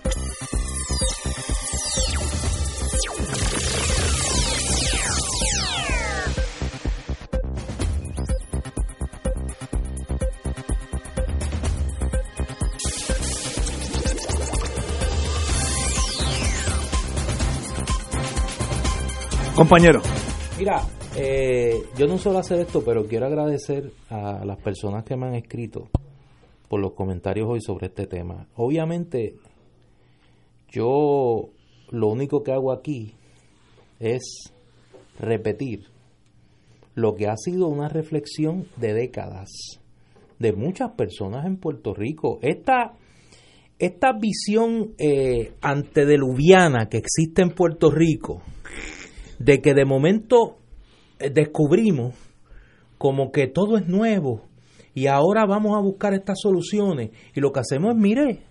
Compañero. Mira, eh, yo no suelo hacer esto, pero quiero agradecer a las personas que me han escrito por los comentarios hoy sobre este tema. Obviamente, yo lo único que hago aquí es repetir lo que ha sido una reflexión de décadas de muchas personas en Puerto Rico. Esta, esta visión eh, antediluviana que existe en Puerto Rico, de que de momento eh, descubrimos como que todo es nuevo y ahora vamos a buscar estas soluciones y lo que hacemos es, mire,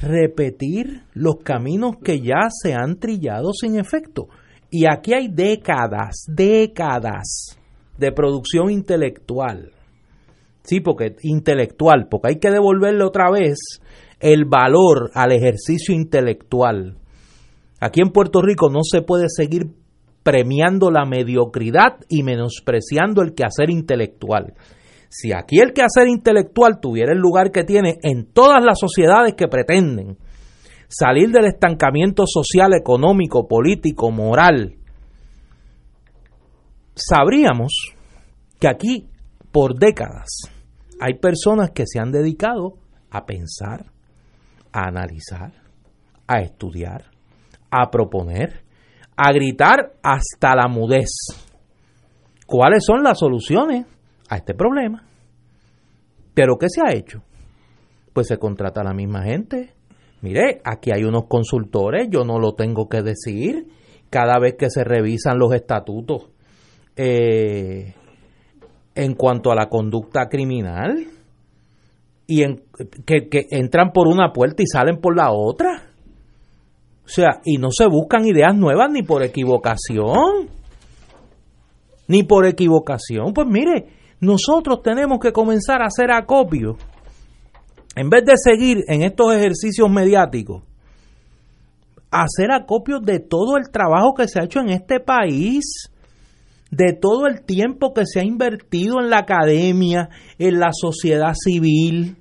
repetir los caminos que ya se han trillado sin efecto. Y aquí hay décadas, décadas de producción intelectual. Sí, porque intelectual, porque hay que devolverle otra vez el valor al ejercicio intelectual. Aquí en Puerto Rico no se puede seguir premiando la mediocridad y menospreciando el quehacer intelectual. Si aquí el quehacer intelectual tuviera el lugar que tiene en todas las sociedades que pretenden salir del estancamiento social, económico, político, moral, sabríamos que aquí por décadas hay personas que se han dedicado a pensar, a analizar, a estudiar, a proponer, a gritar hasta la mudez. ¿Cuáles son las soluciones a este problema? ¿Pero qué se ha hecho? Pues se contrata a la misma gente. Mire, aquí hay unos consultores, yo no lo tengo que decir, cada vez que se revisan los estatutos eh, en cuanto a la conducta criminal y en, que, que entran por una puerta y salen por la otra. O sea, y no se buscan ideas nuevas ni por equivocación. Ni por equivocación. Pues mire, nosotros tenemos que comenzar a hacer acopio. En vez de seguir en estos ejercicios mediáticos, hacer acopio de todo el trabajo que se ha hecho en este país, de todo el tiempo que se ha invertido en la academia, en la sociedad civil,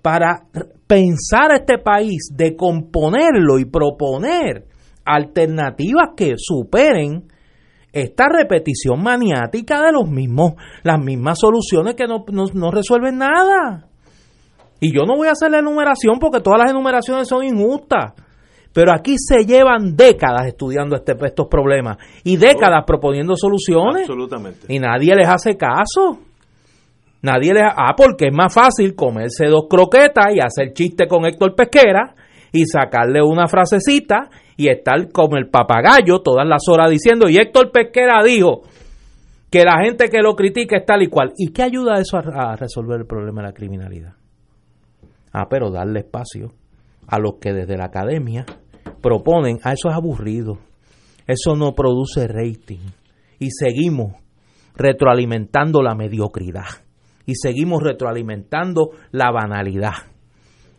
para pensar este país, de componerlo y proponer alternativas que superen esta repetición maniática de los mismos, las mismas soluciones que no, no, resuelven nada. Y yo no voy a hacer la enumeración porque todas las enumeraciones son injustas. Pero aquí se llevan décadas estudiando este, estos problemas y décadas proponiendo soluciones. Absolutamente. Y nadie les hace caso. Nadie les ah, porque es más fácil comerse dos croquetas y hacer chiste con Héctor Pesquera y sacarle una frasecita y estar como el papagayo todas las horas diciendo, y Héctor Pesquera dijo que la gente que lo critica es tal y cual. ¿Y qué ayuda eso a, a resolver el problema de la criminalidad? Ah, pero darle espacio a los que desde la academia proponen, ah, eso es aburrido, eso no produce rating. Y seguimos retroalimentando la mediocridad y seguimos retroalimentando la banalidad.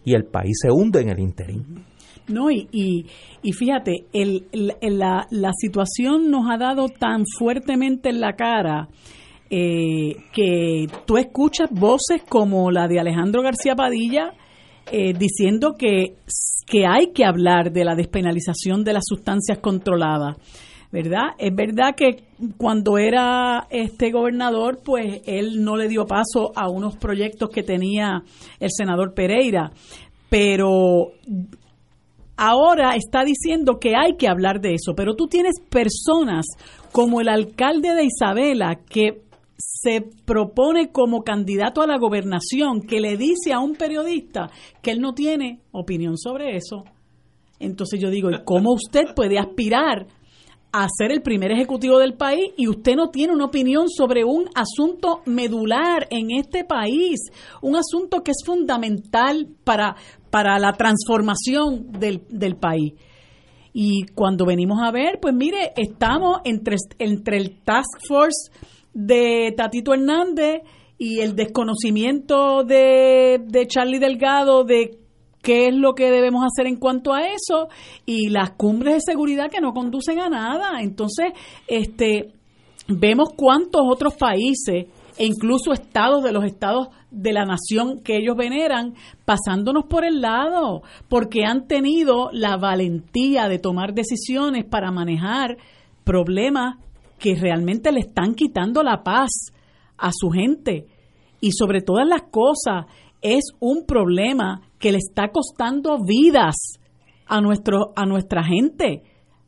Y el país se hunde en el interín. No, y, y, fíjate, el, la, la, situación nos ha dado tan fuertemente en la cara eh, que tú escuchas voces como la de Alejandro García Padilla eh, diciendo que, que hay que hablar de la despenalización de las sustancias controladas. ¿Verdad? Es verdad que cuando era este gobernador, pues él no le dio paso a unos proyectos que tenía el senador Pereira, pero ahora está diciendo que hay que hablar de eso, pero tú tienes personas como el alcalde de Isabela que se propone como candidato a la gobernación que le dice a un periodista que él no tiene opinión sobre eso. Entonces yo digo, ¿y cómo usted puede aspirar a ser el primer ejecutivo del país y usted no tiene una opinión sobre un asunto medular en este país, un asunto que es fundamental para, para la transformación del, del país. Y cuando venimos a ver, pues mire, estamos entre, entre el Task Force de Tatito Hernández y el desconocimiento de, de Charlie Delgado de qué es lo que debemos hacer en cuanto a eso y las cumbres de seguridad que no conducen a nada. Entonces, este vemos cuántos otros países e incluso estados de los estados de la nación que ellos veneran pasándonos por el lado porque han tenido la valentía de tomar decisiones para manejar problemas que realmente le están quitando la paz a su gente y sobre todas las cosas es un problema que le está costando vidas a, nuestro, a nuestra gente,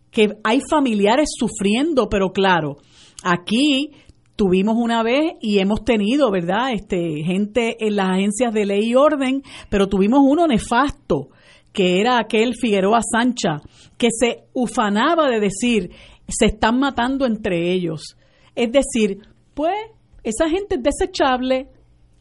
que hay familiares sufriendo, pero claro, aquí tuvimos una vez y hemos tenido, ¿verdad? Este, gente en las agencias de ley y orden, pero tuvimos uno nefasto, que era aquel Figueroa Sancha, que se ufanaba de decir, se están matando entre ellos. Es decir, pues esa gente es desechable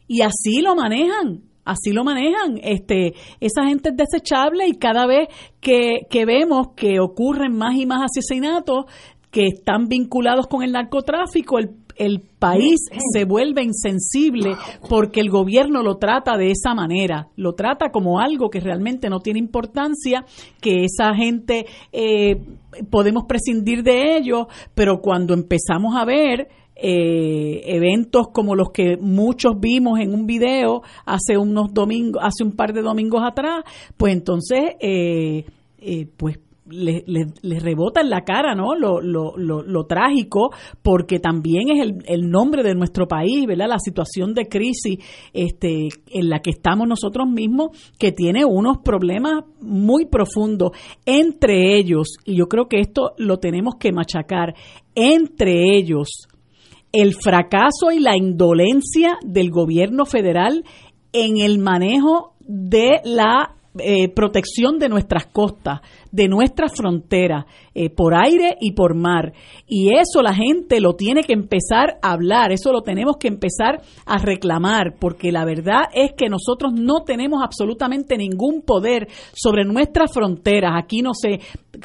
y así lo manejan así lo manejan. Este, esa gente es desechable y cada vez que, que vemos que ocurren más y más asesinatos que están vinculados con el narcotráfico, el, el país se vuelve insensible porque el gobierno lo trata de esa manera, lo trata como algo que realmente no tiene importancia, que esa gente eh, podemos prescindir de ello, pero cuando empezamos a ver eh, eventos como los que muchos vimos en un video hace unos domingos, hace un par de domingos atrás, pues entonces, eh, eh, pues les le, rebota en la cara, ¿no? Lo, lo, lo, trágico, porque también es el, el, nombre de nuestro país, ¿verdad? La situación de crisis este, en la que estamos nosotros mismos, que tiene unos problemas muy profundos, entre ellos, y yo creo que esto lo tenemos que machacar, entre ellos, el fracaso y la indolencia del gobierno federal en el manejo de la eh, protección de nuestras costas, de nuestras fronteras, eh, por aire y por mar. Y eso la gente lo tiene que empezar a hablar, eso lo tenemos que empezar a reclamar, porque la verdad es que nosotros no tenemos absolutamente ningún poder sobre nuestras fronteras. Aquí no se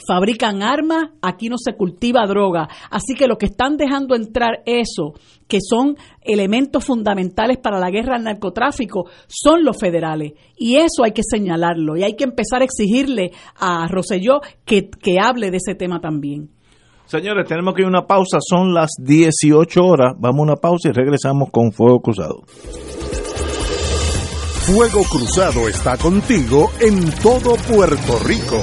fabrican armas, aquí no se cultiva droga. Así que lo que están dejando entrar eso, que son elementos fundamentales para la guerra al narcotráfico, son los federales. Y eso hay que señalarlo y hay que empezar a exigirle a Roselló que, que hable de ese tema también. Señores, tenemos que ir a una pausa, son las 18 horas, vamos a una pausa y regresamos con Fuego Cruzado. Fuego Cruzado está contigo en todo Puerto Rico.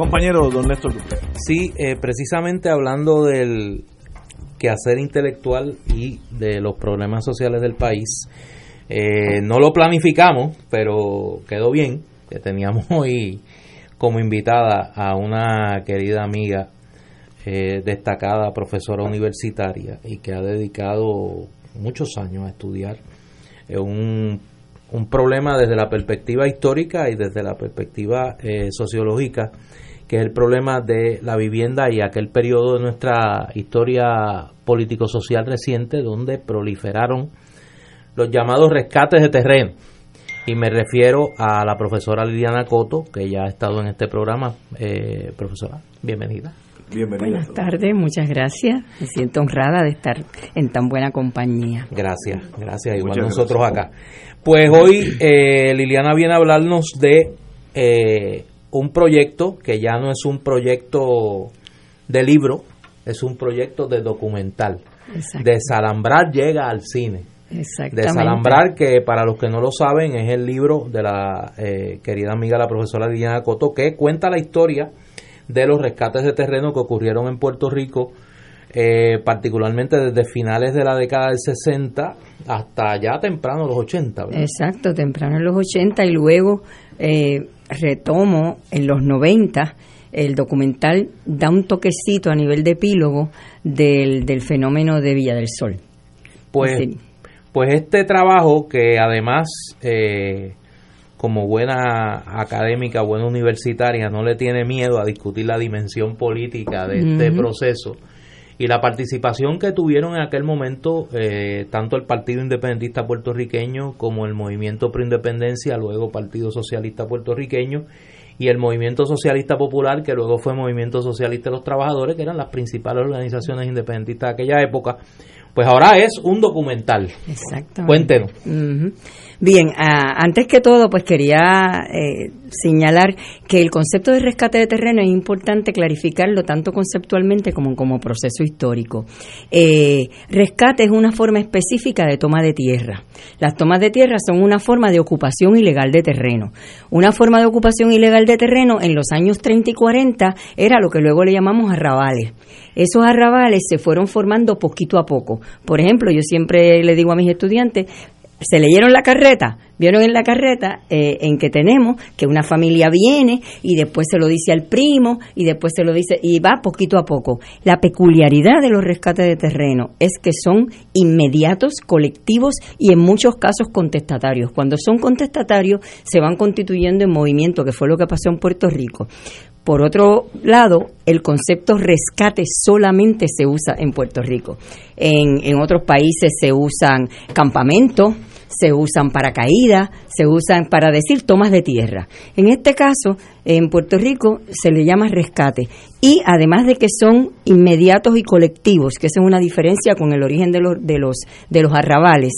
Compañero don Néstor Dupré. Sí, eh, precisamente hablando del quehacer intelectual y de los problemas sociales del país, eh, no lo planificamos, pero quedó bien, que teníamos [laughs] hoy como invitada a una querida amiga eh, destacada profesora universitaria y que ha dedicado muchos años a estudiar un, un problema desde la perspectiva histórica y desde la perspectiva sociológica, que es el problema de la vivienda y aquel periodo de nuestra historia político-social reciente donde proliferaron los llamados rescates de terreno. Y me refiero a la profesora Liliana Coto, que ya ha estado en este programa. Eh, profesora, bienvenida. Bienvenida. Buenas tardes, muchas gracias. Me siento honrada de estar en tan buena compañía. Gracias, gracias. Igual Muchas nosotros gracias. acá. Pues hoy eh, Liliana viene a hablarnos de eh, un proyecto que ya no es un proyecto de libro, es un proyecto de documental. Exacto. Desalambrar llega al cine. Desalambrar, que para los que no lo saben, es el libro de la eh, querida amiga la profesora Liliana Coto, que cuenta la historia de los rescates de terreno que ocurrieron en Puerto Rico, eh, particularmente desde finales de la década del 60 hasta ya temprano los 80. ¿verdad? Exacto, temprano en los 80 y luego eh, retomo en los 90. El documental da un toquecito a nivel de epílogo del, del fenómeno de Villa del Sol. Pues, Sí. pues este trabajo que además, eh, como buena académica, buena universitaria, no le tiene miedo a discutir la dimensión política de este proceso y la participación que tuvieron en aquel momento eh, tanto el Partido Independentista Puertorriqueño como el Movimiento Pro Independencia, luego Partido Socialista Puertorriqueño y el Movimiento Socialista Popular, que luego fue Movimiento Socialista de los Trabajadores, que eran las principales organizaciones independentistas de aquella época, pues ahora es un documental. Exactamente. Cuéntenos. Bien, ah, antes que todo, pues quería eh, señalar que el concepto de rescate de terreno es importante clarificarlo tanto conceptualmente como como proceso histórico. Eh, rescate es una forma específica de toma de tierra. Las tomas de tierra son una forma de ocupación ilegal de terreno. Una forma de ocupación ilegal de terreno en los años 30 y 40 era lo que luego le llamamos arrabales. Esos arrabales se fueron formando poquito a poco. Por ejemplo, yo siempre le digo a mis estudiantes, se leyeron la carreta, vieron en la carreta eh, en que tenemos que una familia viene y después se lo dice al primo y después se lo dice y va poquito a poco. La peculiaridad de los rescates de terreno es que son inmediatos, colectivos y en muchos casos contestatarios. Cuando son contestatarios se van constituyendo en movimiento, que fue lo que pasó en Puerto Rico. Por otro lado, el concepto rescate solamente se usa en Puerto Rico. En, en otros países se usan campamentos, se usan paracaídas, se usan para decir tomas de tierra. En este caso, en Puerto Rico se le llama rescate. Y además de que son inmediatos y colectivos, que esa es una diferencia con el origen de los, de los, de los arrabales,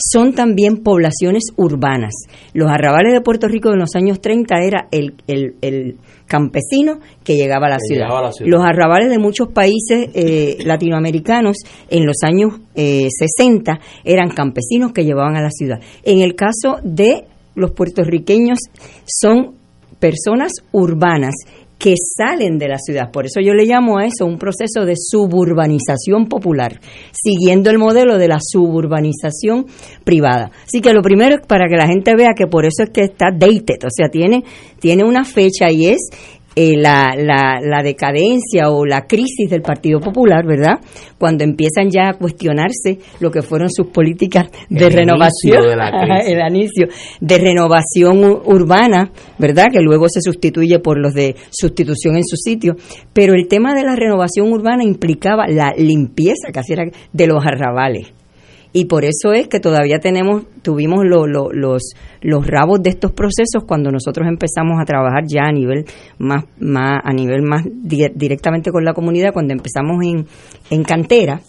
son también poblaciones urbanas. Los arrabales de Puerto Rico en los años 30 era el, el, campesino que llegaba a la, ciudad. Los arrabales de muchos países eh, [laughs] latinoamericanos en los años 60 eh, eran campesinos que llevaban a la ciudad. En el caso de los puertorriqueños son personas urbanas que salen de la ciudad. Por eso yo le llamo a eso un proceso de suburbanización popular, siguiendo el modelo de la suburbanización privada. Así que lo primero es para que la gente vea que por eso es que está dated, o sea, tiene, tiene una fecha y es eh, la, la, la, decadencia o la crisis del Partido Popular, ¿verdad? Cuando empiezan ya a cuestionarse lo que fueron sus políticas de renovación, de [laughs] el inicio de renovación urbana, ¿verdad? Que luego se sustituye por los de sustitución en su sitio. Pero el tema de la renovación urbana implicaba la limpieza casi era de los arrabales y por eso es que todavía tenemos tuvimos los los rabos de estos procesos cuando nosotros empezamos a trabajar ya a nivel más más a nivel más directamente con la comunidad cuando empezamos en en cantera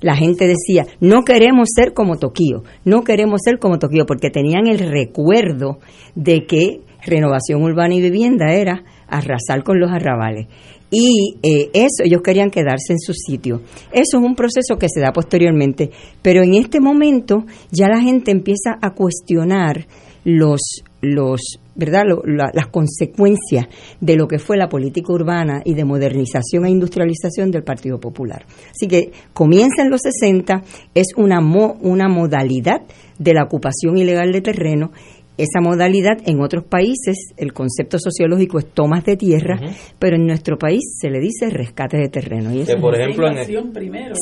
la gente decía, no queremos ser como Tokio, no queremos ser como Tokio, porque tenían el recuerdo de que renovación urbana y vivienda era arrasar con los arrabales. Y eh, eso, ellos querían quedarse en su sitio. Eso es un proceso que se da posteriormente, pero en este momento ya la gente empieza a cuestionar los, los ¿verdad? las consecuencias de lo que fue la política urbana y de modernización e industrialización del Partido Popular. Así que comienza en los 60, es una, una modalidad de la ocupación ilegal de terreno esa modalidad en otros países, el concepto sociológico es tomas de tierra, pero en nuestro país se le dice rescate de terreno. Y por ejemplo,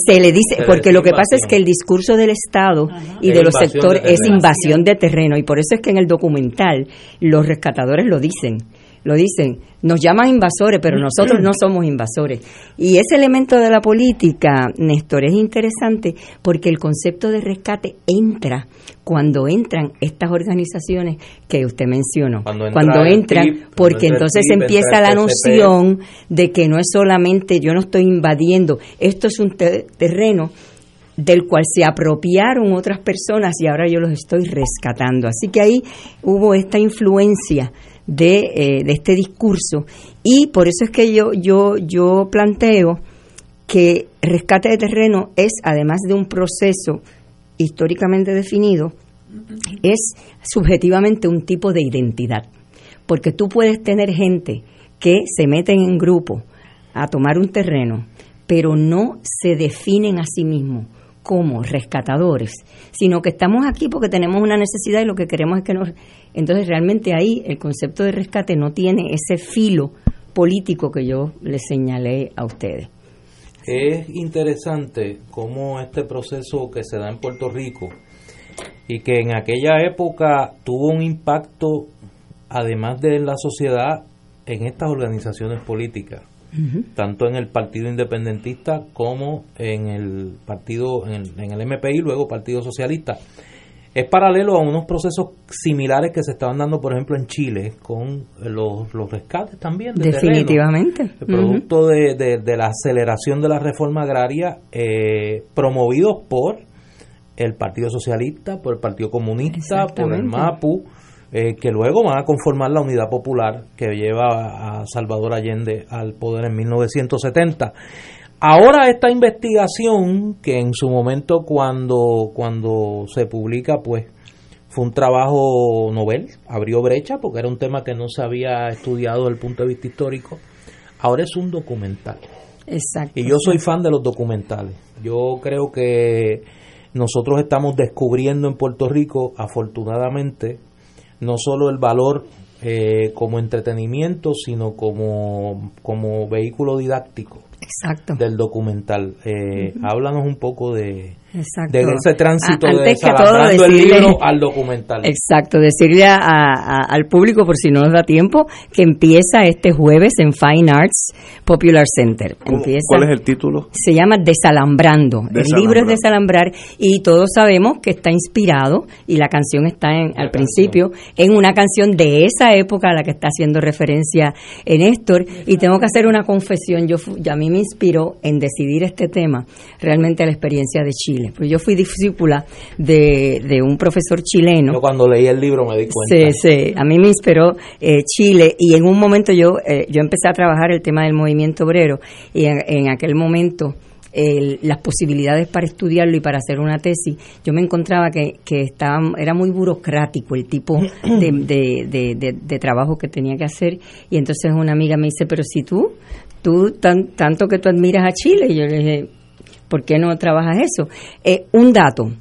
se le dice, porque lo que pasa es que el discurso del Estado y de los sectores es invasión de terreno, y por eso es que en el documental los rescatadores lo dicen lo dicen, nos llaman invasores, pero nosotros no somos invasores. Y ese elemento de la política, Néstor, es interesante porque el concepto de rescate entra cuando entran estas organizaciones que usted mencionó. Cuando, entran, porque entonces empieza la noción de que no es solamente yo no estoy invadiendo, esto es un terreno del cual se apropiaron otras personas y ahora yo los estoy rescatando. Así que ahí hubo esta influencia de, eh, de este discurso. Y por eso es que yo, yo, yo planteo que rescate de terreno es, además de un proceso históricamente definido, es subjetivamente un tipo de identidad. Porque tú puedes tener gente que se meten en grupo a tomar un terreno, pero no se definen a sí mismos como rescatadores, sino que estamos aquí porque tenemos una necesidad y lo que queremos es que nos... Entonces realmente ahí el concepto de rescate no tiene ese filo político que yo les señalé a ustedes. Es interesante cómo este proceso que se da en Puerto Rico y que en aquella época tuvo un impacto, además de la sociedad, en estas organizaciones políticas tanto en el Partido Independentista como en el partido, en el, MPI, luego Partido Socialista. Es paralelo a unos procesos similares que se estaban dando, por ejemplo, en Chile, con los, los rescates también. Definitivamente. el producto de, de, la aceleración de la reforma agraria eh, promovidos por el Partido Socialista, por el Partido Comunista, por el MAPU, eh, que luego van a conformar la Unidad Popular que lleva a Salvador Allende al poder en 1970. Ahora esta investigación, que en su momento cuando, cuando se publica, pues fue un trabajo novel, abrió brecha porque era un tema que no se había estudiado desde el punto de vista histórico, ahora es un documental. Exacto. Y yo soy fan de los documentales. Yo creo que nosotros estamos descubriendo en Puerto Rico, afortunadamente, no solo el valor eh, como entretenimiento, sino como, como vehículo didáctico Exacto. del documental. Eh, Háblanos un poco de, de ese tránsito de decirle, el libro al documental. Exacto, decirle a, al público, por si no nos da tiempo, que empieza este jueves en Fine Arts Popular Center. ¿Cuál es el título? Se llama Desalambrando. El libro es Desalambrar y todos sabemos que está inspirado, y la canción está en, al principio, en una canción de esa época a la que está haciendo referencia en Néstor. Y tengo que hacer una confesión, yo, a mí me inspiró en decidir este tema realmente la experiencia de Chile Chile. Pues yo fui discípula de, de un profesor chileno. Yo cuando leí el libro me di cuenta. Sí, sí, a mí me inspiró eh, Chile y en un momento yo, eh, yo empecé a trabajar el tema del movimiento obrero y en, en aquel momento el, las posibilidades para estudiarlo y para hacer una tesis, yo me encontraba que, que estaba, era muy burocrático el tipo [clears throat] de, de, de, de, de trabajo que tenía que hacer y entonces una amiga me dice, pero si tú, tú tan, tanto que tú admiras a Chile, y yo le dije, ¿por qué no trabajas eso? Eh, un dato,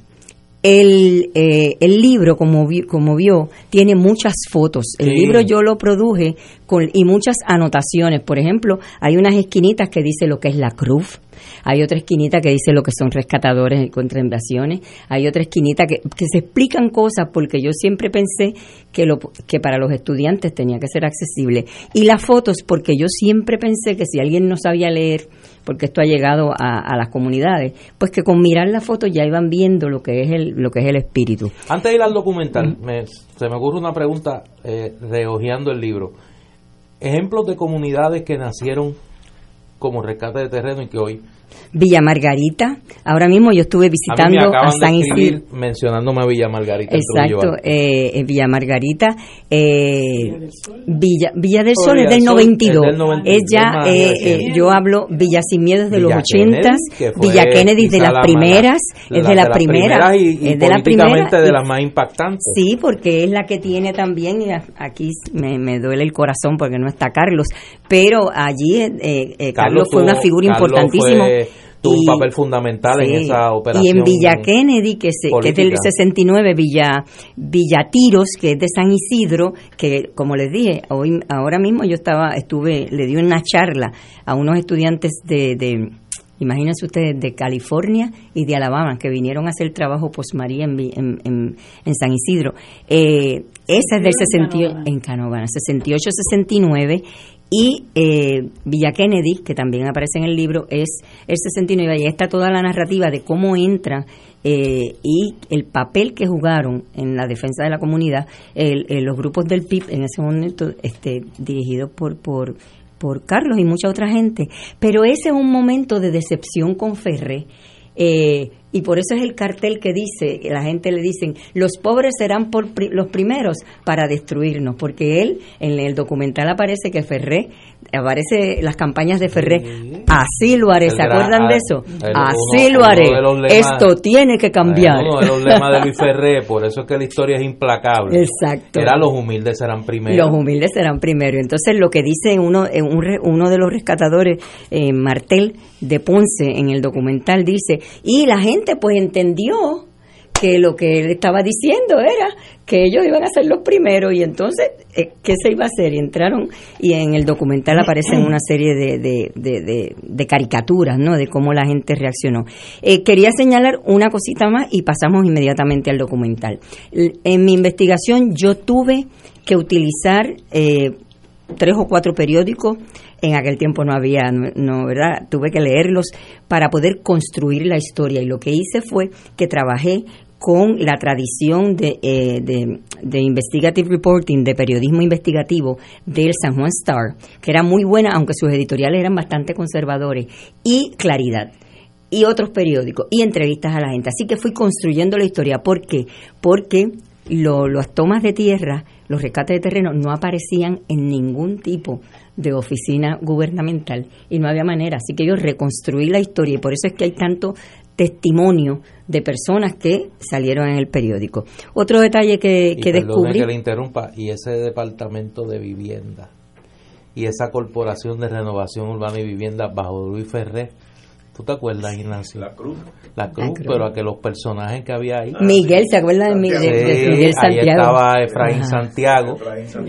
el, eh, el libro, como, vi- como vio, tiene muchas fotos. El Sí. libro yo lo produje con, y muchas anotaciones. Por ejemplo, hay unas esquinitas que dice lo que es la cruz. Hay otra esquinita que dice lo que son rescatadores contra invasiones. Hay otra esquinita que, que se explican cosas porque yo siempre pensé que, lo, que para los estudiantes tenía que ser accesible. Y las fotos porque yo siempre pensé que si alguien no sabía leer, porque esto ha llegado a, las comunidades, pues que con mirar la foto ya iban viendo lo que es el, lo que es el espíritu. Antes de ir al documental, me- se me ocurre una pregunta eh, rehojeando el libro. Ejemplos de comunidades que nacieron como rescate de terreno y que hoy Villa Margarita, ahora mismo yo estuve a me visitando a, acaban San Isidro. mencionándome a Villa Margarita. Exacto, eh, en Villa Margarita, eh, Villa, Villa del Sol Villa es del del Sol 92, es del 92, es eh, Villa eh, Kennedy. yo hablo Villa Sin Miedo es de los Villa 80, Kennedy, que fue Villa Kennedy de las la primeras, es de las primeras, y, y es de las primeras, de las más impactantes. Sí, porque es la que tiene también, y a- aquí me, me duele el corazón porque no está Carlos, pero allí eh, eh, Carlos, fue tuvo- una figura Carlos importantísima. Tuvo un papel fundamental en esa operación. Y en Villa Kennedy, que, se, que es del política. 69, Villa, Villa Tiros, que es de San Isidro, que como les dije, hoy, ahora mismo yo estaba, estuve, le di una charla a unos estudiantes de, de imagínense ustedes, de California y de Alabama, que vinieron a hacer trabajo postmaría en, en, en, en San Isidro. Eh, esa es del 68, en Canóvana, 68-69, y eh, Villa Kennedy, que también aparece en el libro, es el 69. Y está toda la narrativa de cómo entra eh, y el papel que jugaron en la defensa de la comunidad el- los grupos del PIB en ese momento este, dirigidos por, por, por Carlos y mucha otra gente. Pero ese es un momento de decepción con Ferré. eh, y por eso es el cartel que dice, la gente le dicen, los pobres serán por pri- los primeros para destruirnos, porque él, en el documental aparece que Ferré, aparece las campañas de Ferré, así lo haré, El ¿se gran- acuerdan de ah, eso? el- así uno- lo haré, lemas- esto tiene que cambiar. Uno de los [laughs] lemas de Luis Ferré, por eso es que la historia es implacable. Exacto. Era los humildes serán primero. Los humildes serán primero. Entonces, lo que dice uno, eh, un re- uno de los rescatadores, eh, Martel de Ponce, en el documental, dice, y la gente pues entendió que lo que él estaba diciendo era que ellos iban a ser los primeros y entonces, eh, ¿qué se iba a hacer? Y entraron y en el documental aparecen una serie de, de, de, caricaturas, ¿no? De cómo la gente reaccionó. Eh, quería señalar una cosita más y pasamos inmediatamente al documental. En mi investigación yo tuve que utilizar eh, tres o cuatro periódicos. En aquel tiempo no había, no, ¿verdad? Tuve que leerlos para poder construir la historia. Y lo que hice fue que trabajé con la tradición de, eh, de investigative reporting, de periodismo investigativo del San Juan Star, que era muy buena, aunque sus editoriales eran bastante conservadores, y Claridad y otros periódicos y entrevistas a la gente. Así que fui construyendo la historia. ¿Por qué? Porque lo- las tomas de tierra, los rescates de terreno no aparecían en ningún tipo de oficina gubernamental y no había manera. Así que yo reconstruí la historia y por eso es que hay tanto testimonio de personas que salieron en el periódico. Otro detalle que, que descubrí... que le interrumpa, y ese departamento de vivienda y esa corporación de renovación urbana y vivienda bajo Luis Ferré, ¿tú te acuerdas, Ignacio? La Cruz. La Cruz, Cruz. pero a que los personajes que había ahí. Miguel, ¿se acuerdan de, Miguel ahí Santiago? estaba Efraín Ajá. Santiago,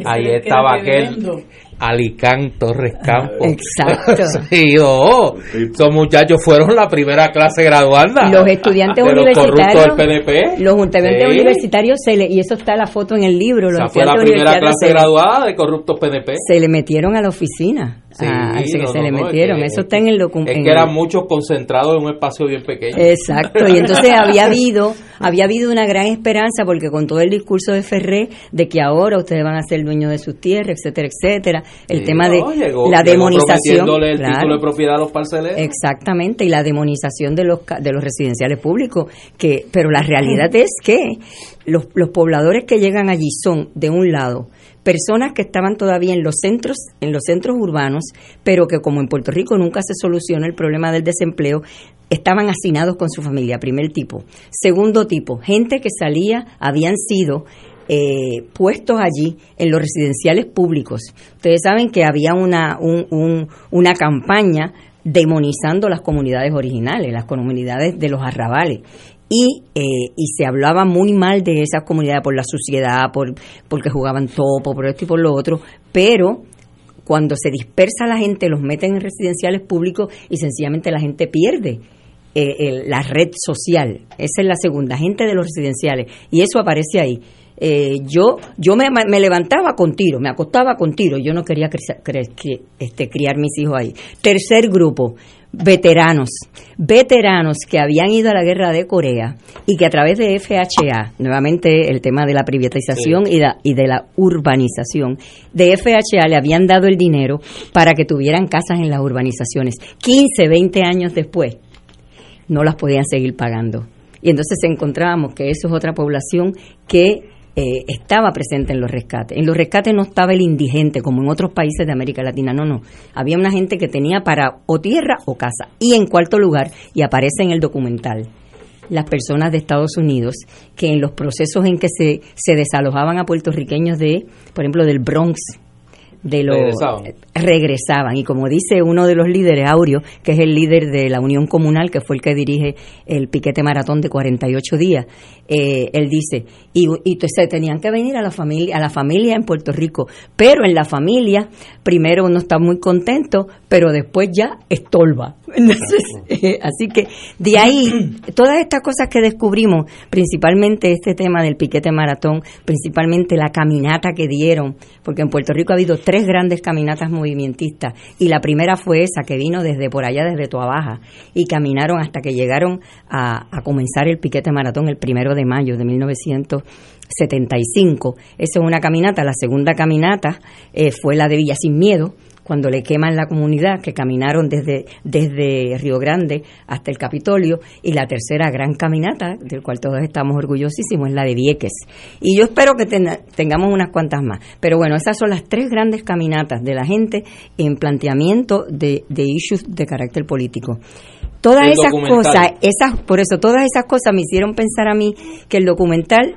ahí Ese estaba aquel. Alicán Torres Campos. Exacto. [laughs] sí, oh, esos muchachos fueron la primera clase graduanda. Los estudiantes de los corruptos universitarios, del PNP. los estudiantes Sí. universitarios, se le, y eso está la foto en el libro, los Esa fue la primera clase se, graduada de corruptos PNP. se le metieron a la oficina, Sí, a- a ese que no, se le es metieron, que- eso está en el documento. Es que eran muchos concentrados en un espacio bien pequeño. Exacto, y entonces [laughs] había habido, había habido una gran esperanza porque con todo el discurso de Ferré de que ahora ustedes van a ser dueños de sus tierras, etcétera, etcétera, el Sí, tema de llegó- la llegó demonización. el claro. título de propiedad a los parceleros. Exactamente, y la demonización de los, de los residenciales públicos, que pero la realidad es que los, los pobladores que llegan allí son, de un lado, personas que estaban todavía en los centros, en los centros urbanos, pero que como en Puerto Rico nunca se soluciona el problema del desempleo, estaban hacinados con su familia, primer tipo. Segundo tipo, gente que salía, habían sido eh, puestos allí en los residenciales públicos. Ustedes saben que había una, un- un- una campaña demonizando las comunidades originales, las comunidades de los arrabales. Y, eh, y se hablaba muy mal de esas comunidades por la suciedad, por porque jugaban topo, por esto y por lo otro, pero cuando se dispersa la gente, los meten en residenciales públicos y sencillamente la gente pierde eh, el- la red social. Esa es la segunda, gente de los residenciales. Y eso aparece ahí. Eh, yo yo me, me levantaba con tiro, me acostaba con tiro. Yo no quería este, criar mis hijos ahí. Tercer grupo, veteranos. Veteranos que habían ido a la guerra de Corea y que a través de FHA, nuevamente el tema de la privatización y, y de la urbanización, de FHA le habían dado el dinero para que tuvieran casas en las urbanizaciones. 15, 20 años después, no las podían seguir pagando. Y entonces encontrábamos que eso es otra población que eh, estaba presente en los rescates. En los rescates no estaba el indigente como en otros países de América Latina, no, no. Había una gente que tenía para o tierra o casa. Y en cuarto lugar, y aparece en el documental, las personas de Estados Unidos que en los procesos en que se, se desalojaban a puertorriqueños de, por ejemplo, del Bronx, de los Regresaban. regresaban y como dice uno de los líderes Aureo que es el líder de la Unión Comunal que fue el que dirige el piquete maratón de 48 días eh, él dice y, se tenían que venir a la familia a la familia en Puerto Rico pero en la familia primero uno está muy contento pero después ya estorba Entonces, eh, así que de ahí todas estas cosas que descubrimos principalmente este tema del piquete maratón principalmente la caminata que dieron porque en Puerto Rico ha habido tres grandes caminatas movimentistas y la primera fue esa que vino desde por allá, desde Toa Baja y caminaron hasta que llegaron a, a comenzar el piquete maratón el primero de mayo de 1975. Esa es una caminata. La segunda caminata eh, fue la de Villa Sin Miedo, cuando le queman la comunidad, que caminaron desde, desde Río Grande hasta el Capitolio, y la tercera gran caminata, del cual todos estamos orgullosísimos, es la de Vieques. Y yo espero que ten- tengamos unas cuantas más. Pero bueno, esas son las tres grandes caminatas de la gente en planteamiento de, de issues de carácter político. Todas El esas documental. cosas, esas, por eso todas esas cosas me hicieron pensar a mí que el documental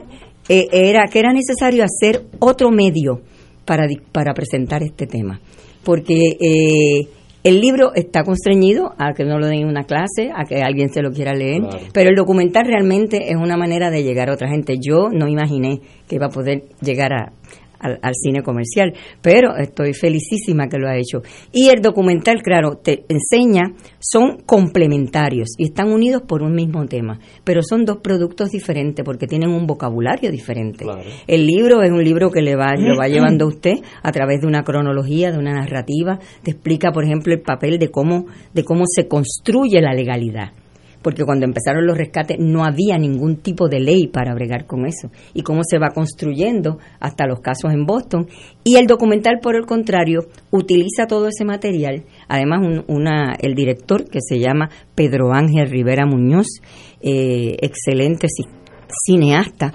eh, era que era necesario hacer otro medio para, para presentar este tema. Porque eh, el libro está constreñido a que no lo den en una clase, a que alguien se lo quiera leer, Claro. pero el documental realmente es una manera de llegar a otra gente. Yo no imaginé que iba a poder llegar a, al, al cine comercial, pero estoy felicísima que lo ha hecho. Y el documental, claro, te enseña, son complementarios y están unidos por un mismo tema, pero son dos productos diferentes porque tienen un vocabulario diferente. El libro es un libro que le va, lo va [clears throat] llevando a usted a través de una cronología, de una narrativa, te explica, por ejemplo, el papel de cómo, de cómo se construye la legalidad porque cuando empezaron los rescates no había ningún tipo de ley para bregar con eso. Y cómo se va construyendo hasta los casos en Boston. Y el documental por el contrario utiliza todo ese material. Además un- una el director que se llama Pedro Ángel Rivera Muñoz eh, excelente ci- cineasta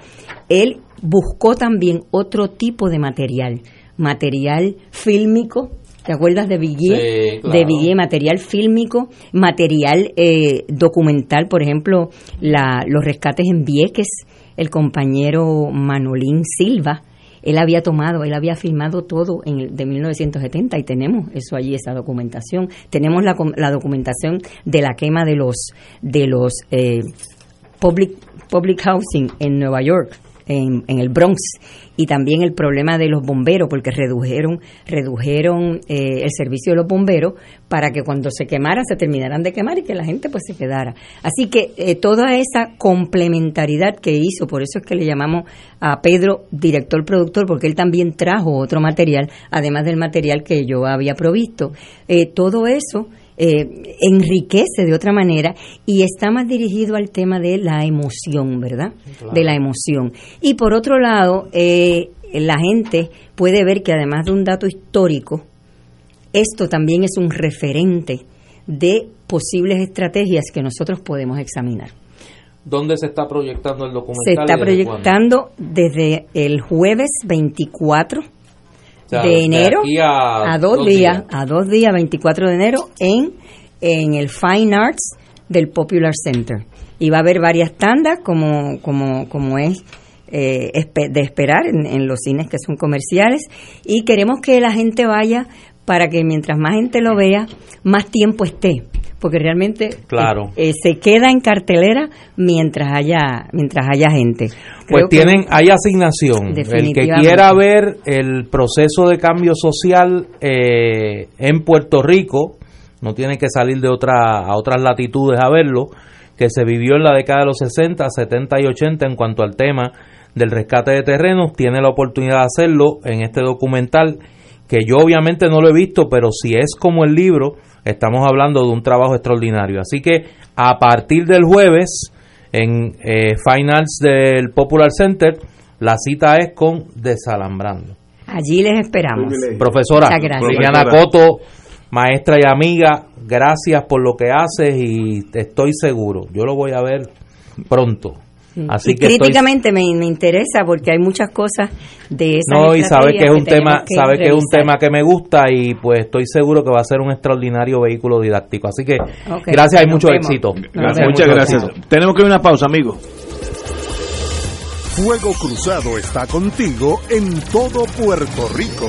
él buscó también otro tipo de material. Material fílmico ¿Te acuerdas de Villiers? Sí, claro. De Villiers, material fílmico, material eh, documental, por ejemplo, la, los rescates en Vieques, el compañero Manolín Silva, él había tomado, él había filmado todo en el, de 1970 y tenemos eso allí, esa documentación. Tenemos la, la documentación de la quema de los de los eh, public public housing en Nueva York. En, en el Bronx. Y también el problema de los bomberos porque redujeron redujeron eh, el servicio de los bomberos para que cuando se quemaran se terminaran de quemar y que la gente pues se quedara. Así que eh, toda esa complementariedad que hizo por eso es que le llamamos a Pedro director productor porque él también trajo otro material además del material que yo había provisto. Eh, todo eso eh, enriquece de otra manera y está más dirigido al tema de la emoción, ¿verdad? Claro. De la emoción. Y por otro lado, eh, la gente puede ver que además de un dato histórico, esto también es un referente de posibles estrategias que nosotros podemos examinar. ¿Dónde se está proyectando el documental? Se está proyectando desde el jueves 24 de enero a, dos, días, a dos días, 24 de enero, en, en el Fine Arts del Popular Center. Y va a haber varias tandas, como, como, como es eh, de esperar en, en, los cines que son comerciales. Y queremos que la gente vaya para que mientras más gente lo vea, más tiempo esté porque realmente claro. Eh, se queda en cartelera mientras haya mientras haya gente. pues tienen hay asignación. El que quiera ver el proceso de cambio social eh, en Puerto Rico no tiene que salir de otra a otras latitudes a verlo que se vivió en la década de los 60, 70 y 80 en cuanto al tema del rescate de terrenos, tiene la oportunidad de hacerlo en este documental que yo obviamente no lo he visto, pero si es como el libro, estamos hablando de un trabajo extraordinario. Así que a partir del jueves, en eh, Finals del Popular Center, la cita es con Desalambrando. Allí les esperamos. Profesora Liliana Coto, maestra y amiga, gracias por lo que haces y estoy seguro, yo lo voy a ver pronto Así que críticamente me, interesa porque hay muchas cosas de esa No, y sabe que es un tema, sabe que es un tema que me gusta y pues estoy seguro que va a ser un extraordinario vehículo didáctico. Así que gracias, hay mucho éxito. muchas gracias. Tenemos que ir a una pausa, amigo. Fuego Cruzado está contigo en todo Puerto Rico.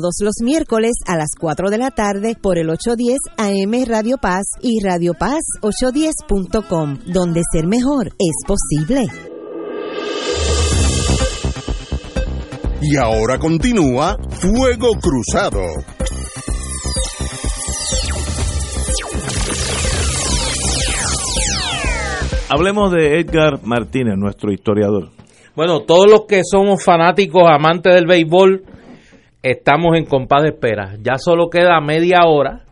todos los miércoles a las 4 de la tarde por el 810 AM Radio Paz y Radio Paz 810.com, donde ser mejor es posible. Y ahora continúa Fuego Cruzado. Hablemos de Edgar Martínez, nuestro historiador. Bueno, todos los que somos fanáticos, amantes del béisbol, estamos en compás de espera. Ya solo queda media hora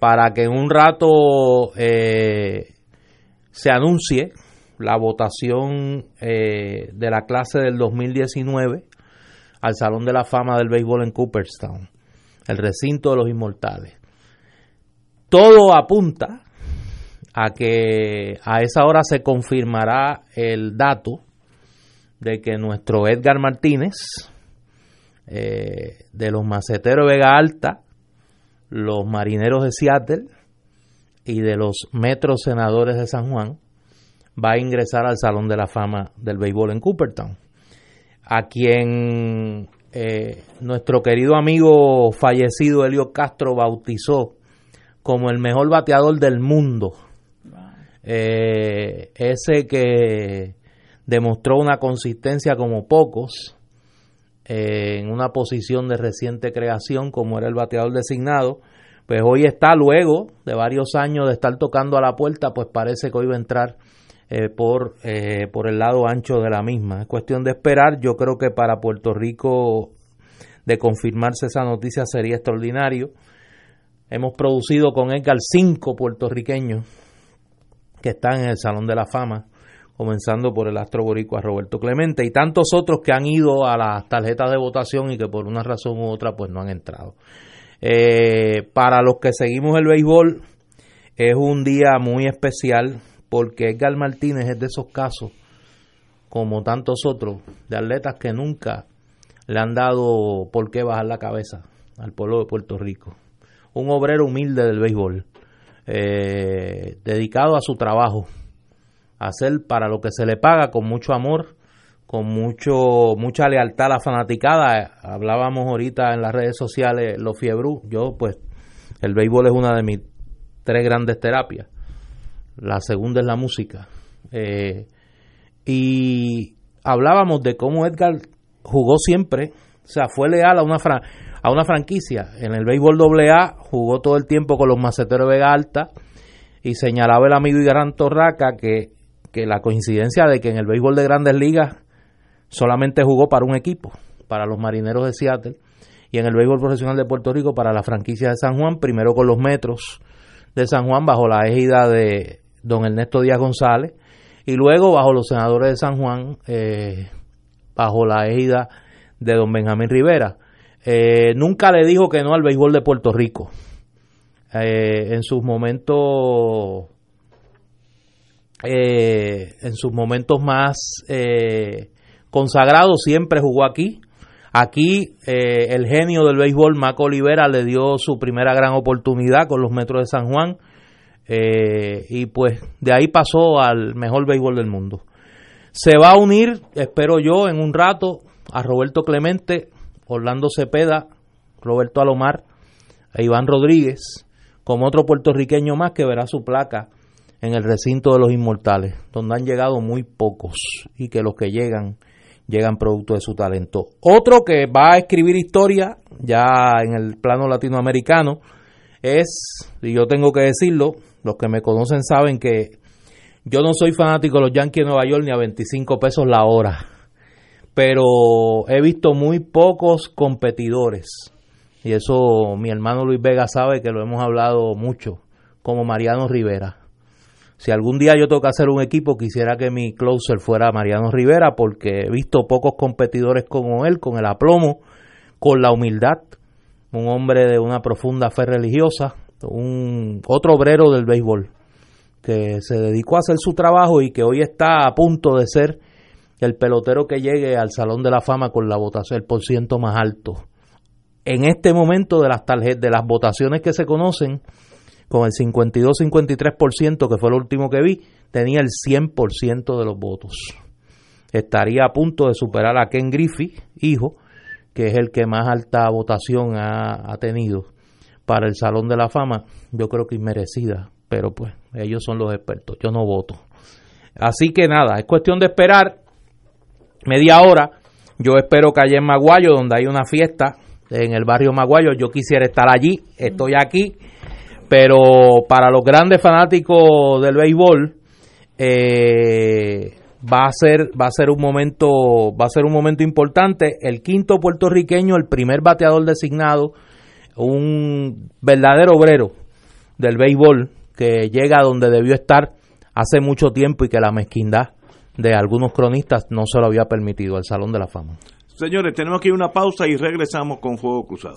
para que en un rato eh, se anuncie la votación eh, de la clase del 2019 al Salón de la Fama del Béisbol en Cooperstown, el recinto de los inmortales. todo apunta a que a esa hora se confirmará el dato de que nuestro Edgar Martínez, eh, de los maceteros de Vega Alta, los marineros de Seattle y de los metros senadores de San Juan, va a ingresar al Salón de la Fama del Béisbol en Coopertown, a quien eh, nuestro querido amigo fallecido Helio Castro bautizó como el mejor bateador del mundo. Eh, ese que demostró una consistencia como pocos en una posición de reciente creación como era el bateador designado, pues hoy está luego de varios años de estar tocando a la puerta, pues parece que hoy va a entrar eh, por, eh, por el lado ancho de la misma. Es cuestión de esperar, yo creo que para Puerto Rico de confirmarse esa noticia sería extraordinario. Hemos producido con Edgar cinco puertorriqueños que están en el Salón de la Fama, comenzando por el astro boricua Roberto Clemente y tantos otros que han ido a las tarjetas de votación y que por una razón u otra pues no han entrado. Eh, para los que seguimos el béisbol es un día muy especial porque Edgar Martínez es de esos casos, como tantos otros, de atletas que nunca le han dado por qué bajar la cabeza al pueblo de Puerto Rico. Un obrero humilde del béisbol, eh, dedicado a su trabajo, hacer para lo que se le paga con mucho amor, con mucho mucha lealtad a la fanaticada. Hablábamos ahorita en las redes sociales, los fiebru. Yo, pues, el béisbol es una de mis tres grandes terapias. La segunda es la música. Eh, y hablábamos de cómo Edgar jugó siempre, o sea, fue leal a una, a una franquicia. En el béisbol AA jugó todo el tiempo con los maceteros de Vega Alta y señalaba el amigo Igran Torraca que, que la coincidencia de que en el béisbol de grandes ligas solamente jugó para un equipo, para los marineros de Seattle, y en el béisbol profesional de Puerto Rico para la franquicia de San Juan, primero con los metros de San Juan bajo la égida de don Ernesto Díaz González, y luego bajo los senadores de San Juan, eh, bajo la égida de don Benjamín Rivera. Eh, nunca le dijo que no al béisbol de Puerto Rico. Eh, en sus momentos en sus momentos más consagrados siempre jugó aquí. Aquí el genio del béisbol, Maco Olivera, le dio su primera gran oportunidad con los Metros de San Juan eh, y pues de ahí pasó al mejor béisbol del mundo. Se va a unir, espero yo, en un rato a Roberto Clemente, Orlando Cepeda, Roberto Alomar e Iván Rodríguez, como otro puertorriqueño más que verá su placa en el recinto de los inmortales, donde han llegado muy pocos y que los que llegan llegan producto de su talento. Otro que va a escribir historia ya en el plano latinoamericano es, y yo tengo que decirlo, los que me conocen saben que yo no soy fanático de los Yankees de Nueva York ni a 25 pesos la hora, pero he visto muy pocos competidores. Y eso mi hermano Luis Vega sabe que lo hemos hablado mucho, como Mariano Rivera. Si algún día yo tengo que hacer un equipo, quisiera que mi closer fuera Mariano Rivera, porque he visto pocos competidores como él, con el aplomo, con la humildad, un hombre de una profunda fe religiosa, un otro obrero del béisbol que se dedicó a hacer su trabajo y que hoy está a punto de ser el pelotero que llegue al Salón de la Fama con la votación el por ciento más alto. En este momento de las tarjetas de las votaciones que se conocen, con el 52-53% que fue lo último que vi, tenía el 100% de los votos. Estaría a punto de superar a Ken Griffey, hijo, que es el que más alta votación ha, tenido para el Salón de la Fama, yo creo que inmerecida, pero pues ellos son los expertos, yo no voto. Así que nada, es cuestión de esperar media hora. Yo espero que allá en Maguayo, donde hay una fiesta en el barrio Maguayo, yo quisiera estar allí, estoy aquí, pero para los grandes fanáticos del béisbol, eh, va a ser va a ser un momento va a ser un momento importante el quinto puertorriqueño el primer bateador designado un verdadero obrero del béisbol que llega a donde debió estar hace mucho tiempo y que la mezquindad de algunos cronistas no se lo había permitido al Salón de la Fama. Señores, tenemos aquí una pausa y regresamos con Fuego Cruzado.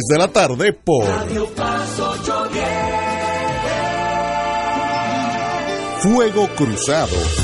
de la tarde por Radio Paz 810. Fuego Cruzado,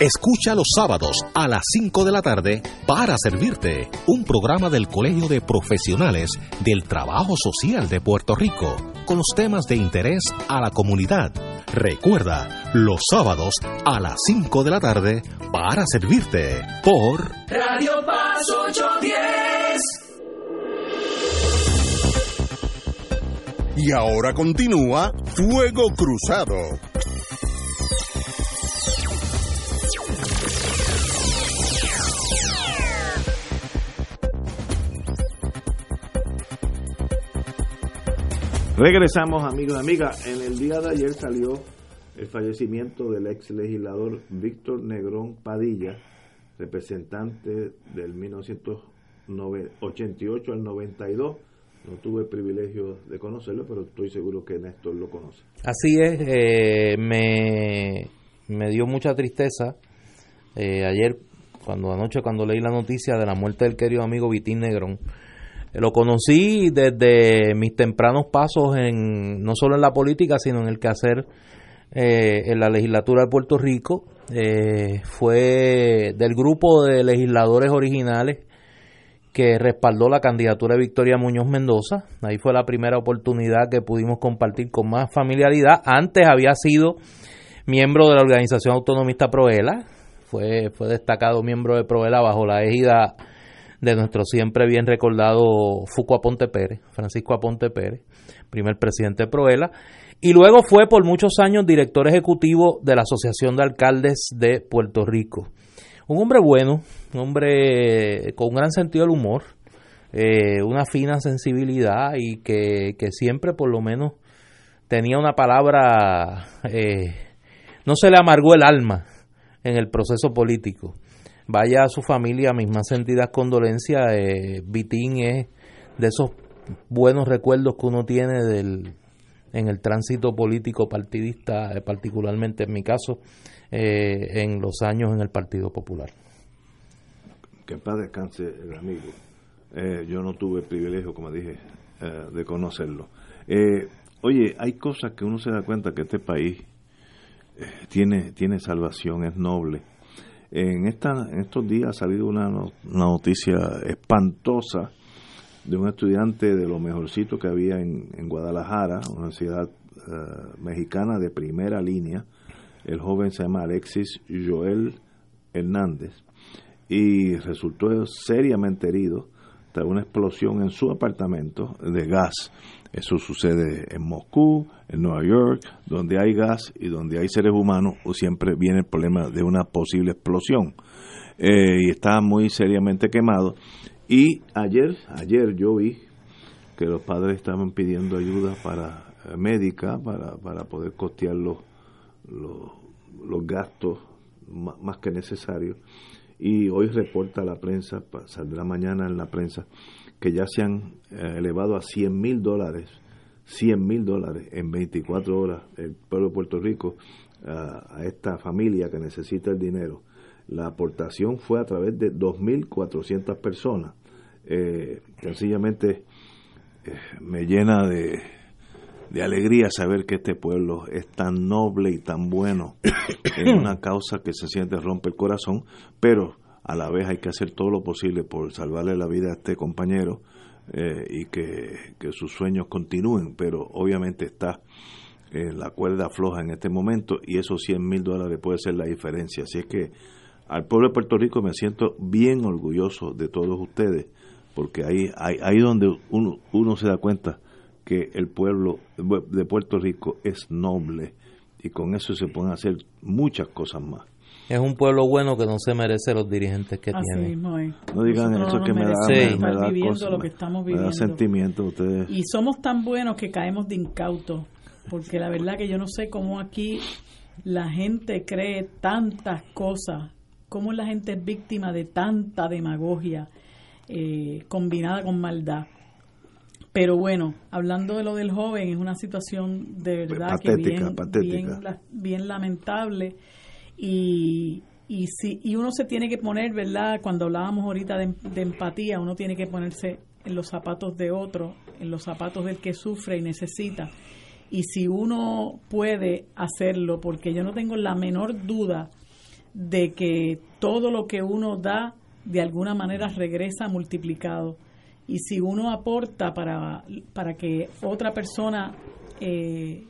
Escucha los sábados a las 5 de la tarde para servirte un programa del Colegio de Profesionales del Trabajo Social de Puerto Rico con los temas de interés a la comunidad. Recuerda, los sábados a las 5 de la tarde para servirte por Radio Paz 810. Y ahora continúa Fuego Cruzado. Regresamos, amigos y amigas. En el día de ayer salió el fallecimiento del ex legislador Víctor Negrón Padilla, representante del 1988 al 92. No tuve el privilegio de conocerlo, pero estoy seguro que Néstor lo conoce. Así es, eh, me, me dio mucha tristeza eh, ayer, cuando anoche, cuando leí la noticia de la muerte del querido amigo Vitín Negrón. Lo conocí desde mis tempranos pasos en no solo en la política, sino en el quehacer eh, en la legislatura de Puerto Rico. Eh, fue del grupo de legisladores originales que respaldó la candidatura de Victoria Muñoz Mendoza. Ahí fue la primera oportunidad que pudimos compartir con más familiaridad. Antes había sido miembro de la organización autonomista Proela, fue, fue destacado miembro de Proela bajo la égida de nuestro siempre bien recordado Fuco Aponte Pérez, Francisco Aponte Pérez, primer presidente de Proela, y luego fue por muchos años director ejecutivo de la Asociación de Alcaldes de Puerto Rico. Un hombre bueno, un hombre con un gran sentido del humor, eh, una fina sensibilidad y que, que, siempre por lo menos tenía una palabra, eh, no se le amargó el alma en el proceso político vaya a su familia, mis más sentidas condolencias. Eh, Vitín es de esos buenos recuerdos que uno tiene del, en el tránsito político partidista, eh, particularmente en mi caso, eh, en los años en el Partido Popular. Que en paz descanse el amigo. Eh, yo no tuve el privilegio, como dije, eh, de conocerlo. Oye, hay cosas que uno se da cuenta que este país tiene, tiene salvación, es noble en, esta, en estos días ha salido una, una noticia espantosa de un estudiante de lo mejorcito que había en, en Guadalajara, una ciudad uh, mexicana de primera línea. El joven se llama Alexis Joel Hernández. y resultó seriamente herido tras una explosión en su apartamento de gas. Eso sucede en Moscú, en Nueva York, donde hay gas y donde hay seres humanos, siempre viene el problema de una posible explosión. Eh, y está muy seriamente quemado. Y ayer, ayer yo vi que los padres estaban pidiendo ayuda para eh, médica para, para poder costear los, los, gastos más, que necesarios. Y hoy reporta la prensa, saldrá mañana en la prensa, que ya se han eh, elevado a 100 mil dólares, 100 mil dólares en 24 horas el pueblo de Puerto Rico a esta familia que necesita el dinero. La aportación fue a través de 2.400 personas. Eh, sencillamente eh, me llena de, de alegría saber que este pueblo es tan noble y tan bueno en una causa que se siente rompe el corazón, pero a la vez hay que hacer todo lo posible por salvarle la vida a este compañero eh, y que, sus sueños continúen, pero obviamente está la cuerda floja en este momento y esos 100 mil dólares puede ser la diferencia. Así es que al pueblo de Puerto Rico me siento bien orgulloso de todos ustedes, porque ahí, ahí, ahí donde uno, uno se da cuenta que el pueblo de Puerto Rico es noble y con eso se pueden hacer muchas cosas más. Es un pueblo bueno que no se merece los dirigentes que tiene. No digan eso que me da, lo que estamos viviendo. sentimiento ustedes. Y somos tan buenos que caemos de incautos, porque la verdad que yo no sé cómo aquí la gente cree tantas cosas, cómo la gente es víctima de tanta demagogia eh, combinada con maldad. Pero bueno, hablando de lo del joven, es una situación de verdad que bien, bien, lamentable y, y, si, y uno se tiene que poner, ¿verdad? Cuando hablábamos ahorita de, empatía, uno tiene que ponerse en los zapatos de otro, en los zapatos del que sufre y necesita. Y si uno puede hacerlo, porque yo no tengo la menor duda de que todo lo que uno da de alguna manera regresa multiplicado y si uno aporta para, para que otra persona eh,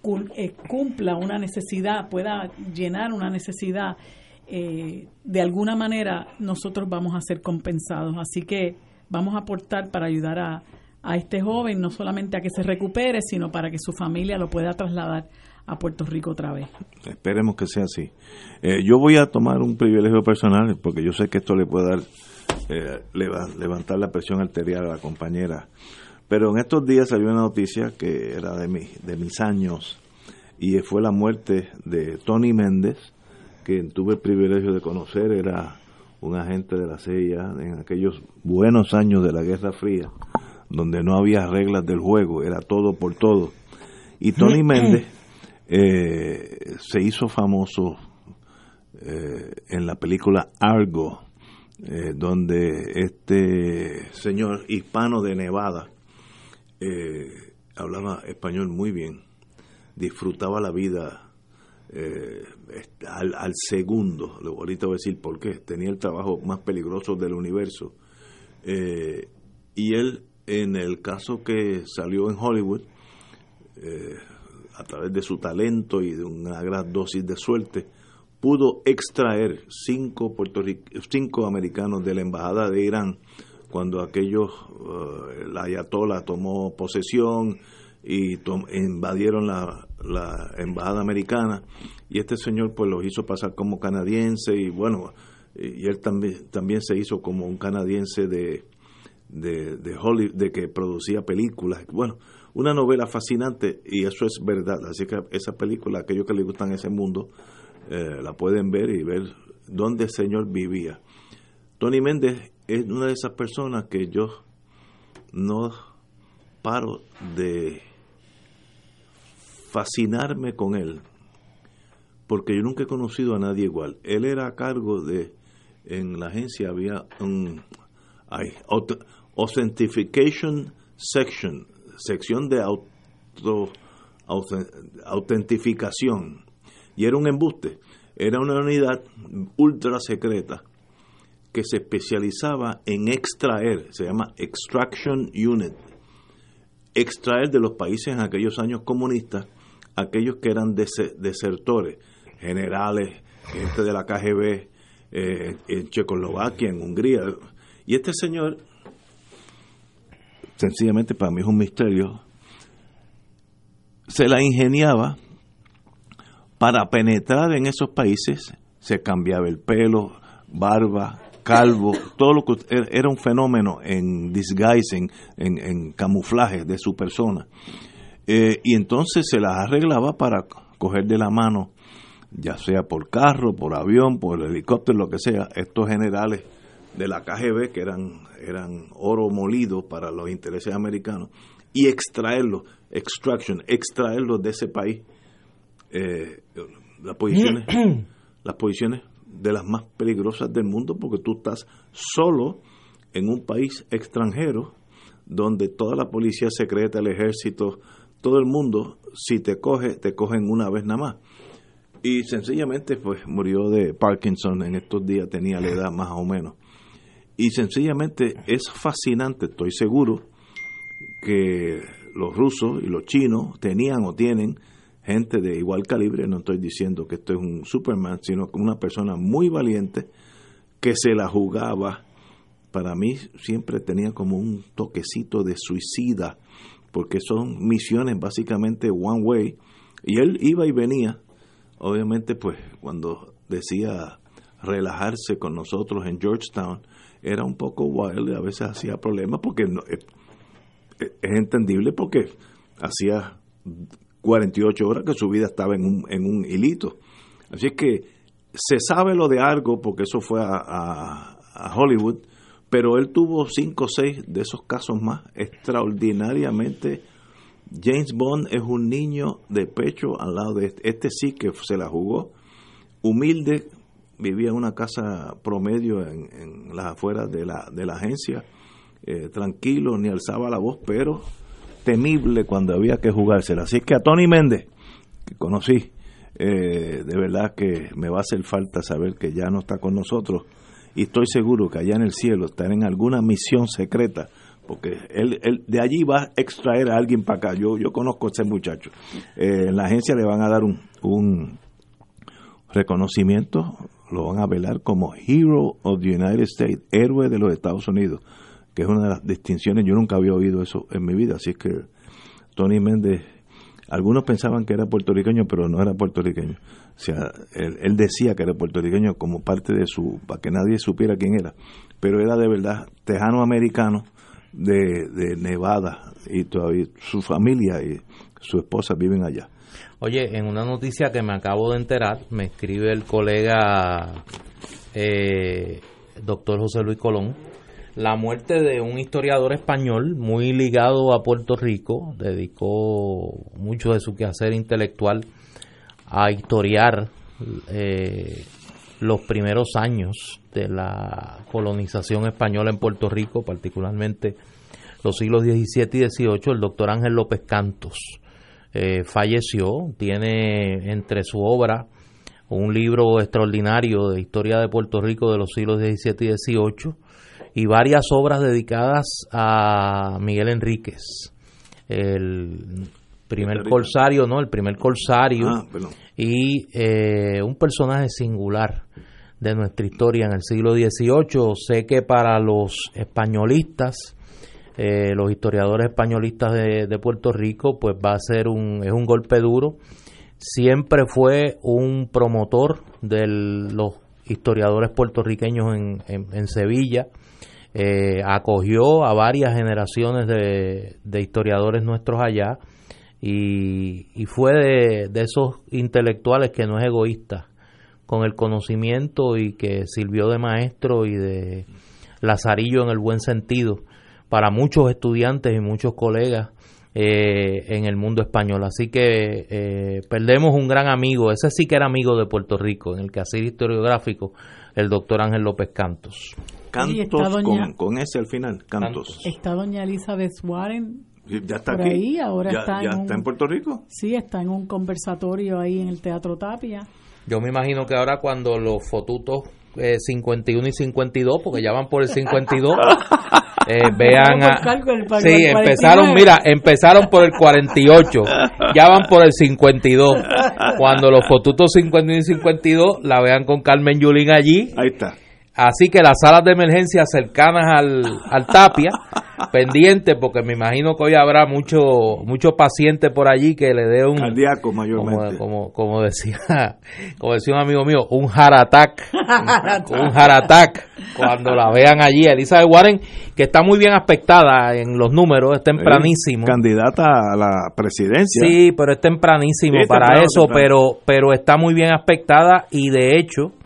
cumpla una necesidad, pueda llenar una necesidad, eh, de alguna manera nosotros vamos a ser compensados. Así que vamos a aportar para ayudar a, a este joven, no solamente a que se recupere, sino para que su familia lo pueda trasladar a Puerto Rico otra vez. Esperemos que sea así. yo voy a tomar un privilegio personal, porque yo sé que esto le puede dar eh, levantar la presión arterial a la compañera. Pero en estos días salió una noticia que era de, mi, de mis años y fue la muerte de Tony Méndez, que tuve el privilegio de conocer, era un agente de la CIA en aquellos buenos años de la Guerra Fría, donde no había reglas del juego, era todo por todo. Y Tony Méndez eh, se hizo famoso eh, en la película Argo, eh, donde este señor hispano de Nevada eh, hablaba español muy bien, disfrutaba la vida eh, al, segundo, ahorita voy a decir por qué, tenía el trabajo más peligroso del universo. y él, en el caso que salió en Hollywood, a través de su talento y de una gran dosis de suerte, pudo extraer cinco, cinco americanos de la embajada de Irán cuando aquellos, uh, la ayatola tomó posesión y invadieron la, la, embajada americana y este señor pues los hizo pasar como canadiense y bueno, y él también, también se hizo como un canadiense de, de, de, Hollywood, de que producía películas. Bueno, una novela fascinante y eso es verdad. Así que esa película, aquellos que les gustan ese mundo, eh, la pueden ver y ver dónde el Señor vivía. Tony Méndez es una de esas personas que yo no paro de fascinarme con él, porque yo nunca he conocido a nadie igual. Él era a cargo de, en la agencia había un Authentication Section, sección de auto, autentificación y era un embuste. Era una unidad ultra secreta que se especializaba en extraer, se llama Extraction Unit, extraer de los países en aquellos años comunistas aquellos que eran desertores, generales, gente de la KGB, eh, en Checoslovaquia, en Hungría. Y este señor, sencillamente para mí es un misterio, se la ingeniaba para penetrar en esos países, se cambiaba el pelo, barba, calvo, todo lo que era un fenómeno en disguising, en, en camuflaje de su persona. Eh, y entonces se las arreglaba para coger de la mano, ya sea por carro, por avión, por helicóptero, lo que sea, estos generales de la KGB que eran, eran oro molido para los intereses americanos y extraerlos, extraction, extraerlos de ese país. Eh, las posiciones, [clears throat] las posiciones de las más peligrosas del mundo porque tú estás solo en un país extranjero donde toda la policía secreta, el ejército, todo el mundo, si te coge, te cogen una vez nada más. Y sencillamente pues murió de Parkinson en estos días, tenía la edad más o menos. Y sencillamente es fascinante, estoy seguro, que los rusos y los chinos tenían o tienen gente de igual calibre, no estoy diciendo que esto es un Superman, sino una persona muy valiente que se la jugaba. Para mí siempre tenía como un toquecito de suicida, porque son misiones básicamente one way, y él iba y venía. Obviamente, pues cuando decía relajarse con nosotros en Georgetown, era un poco wild, a veces hacía problemas, porque es, es entendible, porque hacía 48 horas que su vida estaba en un, en un hilito. Así es que se sabe lo de algo porque eso fue a, Hollywood, pero él tuvo cinco o seis de esos casos más extraordinariamente. James Bond es un niño de pecho al lado de este. Este sí que se la jugó. Humilde, vivía en una casa promedio en, las afueras de la, de la agencia, eh, tranquilo, ni alzaba la voz, pero temible cuando había que jugársela. Así que a Tony Méndez, que conocí, eh, de verdad que me va a hacer falta saber que ya no está con nosotros y estoy seguro que allá en el cielo está en alguna misión secreta porque él, él, de allí va a extraer a alguien para acá. Yo, yo conozco a ese muchacho. Eh, en la agencia le van a dar un, un reconocimiento, lo van a velar como Hero of the United States, héroe de los Estados Unidos que es una de las distinciones, yo nunca había oído eso en mi vida, así que Tony Méndez, algunos pensaban que era puertorriqueño, pero no era puertorriqueño. O sea, él, decía que era puertorriqueño como parte de su, para que nadie supiera quién era, pero era de verdad tejano americano de, de Nevada y todavía su familia y su esposa viven allá. Oye, en una noticia que me acabo de enterar, me escribe el colega eh, doctor José Luis Colón, la muerte de un historiador español muy ligado a Puerto Rico, dedicó mucho de su quehacer intelectual a historiar eh, los primeros años de la colonización española en Puerto Rico, particularmente los siglos XVII y XVIII, el doctor Ángel López Cantos. Eh, falleció, tiene entre su obra un libro extraordinario de historia de Puerto Rico de los siglos XVII y XVIII, y varias obras dedicadas a Miguel Enríquez, el primer corsario, ¿no? El primer corsario ah, y eh, un personaje singular de nuestra historia en el siglo XVIII. Sé que para los españolistas, eh, los historiadores españolistas de, de, Puerto Rico, pues va a ser un, es un golpe duro. Siempre fue un promotor de los historiadores puertorriqueños en, en Sevilla eh, acogió a varias generaciones de, historiadores nuestros allá y, fue de, esos intelectuales que no es egoísta, con el conocimiento y que sirvió de maestro y de lazarillo en el buen sentido para muchos estudiantes y muchos colegas eh, en el mundo español. Así que eh, perdemos un gran amigo, ese sí que era amigo de Puerto Rico, en el quehacer historiográfico, el doctor Ángel López Cantos. Cantos con, ese al final, Cantos. Está doña Elizabeth Warren. Ya está aquí. ahora está, en, está en Puerto Rico. Sí, está en un conversatorio ahí en el Teatro Tapia. Yo me imagino que ahora cuando los fotutos 51 eh, y 52, porque ya van por el 52, [laughs] eh, vean a... Sí, empezaron, mira, empezaron por el 48 ya van por el 52. Cuando los fotutos 51 y 52 la vean con Carmen Yulín allí. Ahí está. Así que las salas de emergencia cercanas al, al Tapia, [laughs] pendientes, porque me imagino que hoy habrá muchos mucho pacientes por allí que le dé un... Cardíaco mayormente. Como, como, decía, como decía un amigo mío, [laughs] un heart attack. un heart attack cuando la vean allí. Elizabeth Warren, que está muy bien aspectada en los números, es tempranísimo. candidata a la presidencia. Sí, pero es tempranísimo para eso, pero pero está muy bien aspectada y de hecho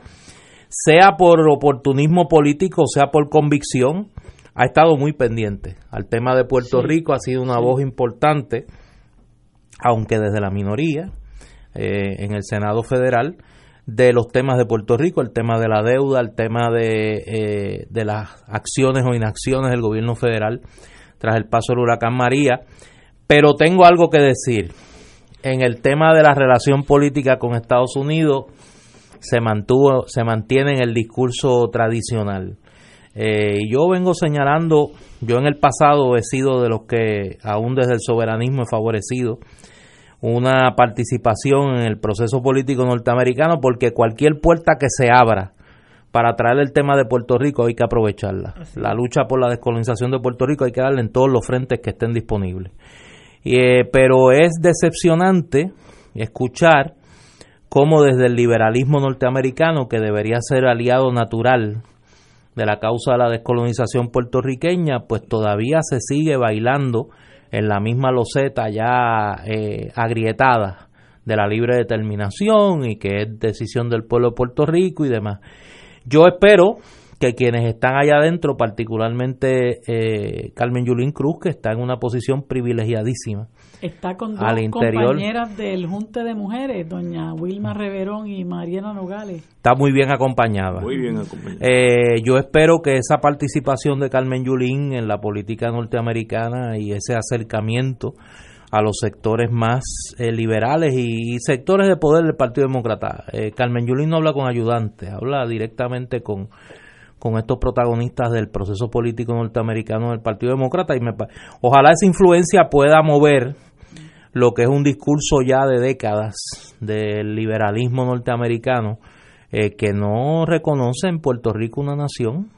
sea por oportunismo político, sea por convicción, ha estado muy pendiente al tema de Puerto Rico, ha sido una voz importante, aunque desde la minoría, eh, en el Senado Federal, de los temas de Puerto Rico, el tema de la deuda, el tema de, eh, de las acciones o inacciones del gobierno federal tras el paso del huracán María. Pero tengo algo que decir. En el tema de la relación política con Estados Unidos, se mantuvo, se mantiene en el discurso tradicional. Eh, yo vengo señalando, yo en el pasado he sido de los que aún desde el soberanismo he favorecido una participación en el proceso político norteamericano porque cualquier puerta que se abra para traer el tema de Puerto Rico hay que aprovecharla. La lucha por la descolonización de Puerto Rico hay que darle en todos los frentes que estén disponibles. Eh, pero es decepcionante escuchar como desde el liberalismo norteamericano, que debería ser aliado natural de la causa de la descolonización puertorriqueña, pues todavía se sigue bailando en la misma loseta ya eh, agrietada de la libre determinación y que es decisión del pueblo de Puerto Rico y demás. Yo espero que quienes están allá adentro, particularmente eh, Carmen Yulín Cruz, que está en una posición privilegiadísima, Está con dos compañeras del Junte de Mujeres, doña Wilma Reverón y Mariana Nogales. Está muy bien acompañada. Muy bien acompañada. Eh, yo espero que esa participación de Carmen Yulín en la política norteamericana y ese acercamiento a los sectores más eh, liberales y, sectores de poder del Partido Demócrata. Eh, Carmen Yulín no habla con ayudantes, habla directamente con con estos protagonistas del proceso político norteamericano del Partido Demócrata y me, ojalá esa influencia pueda mover lo que es un discurso ya de décadas del liberalismo norteamericano eh, que no reconoce en Puerto Rico una nación,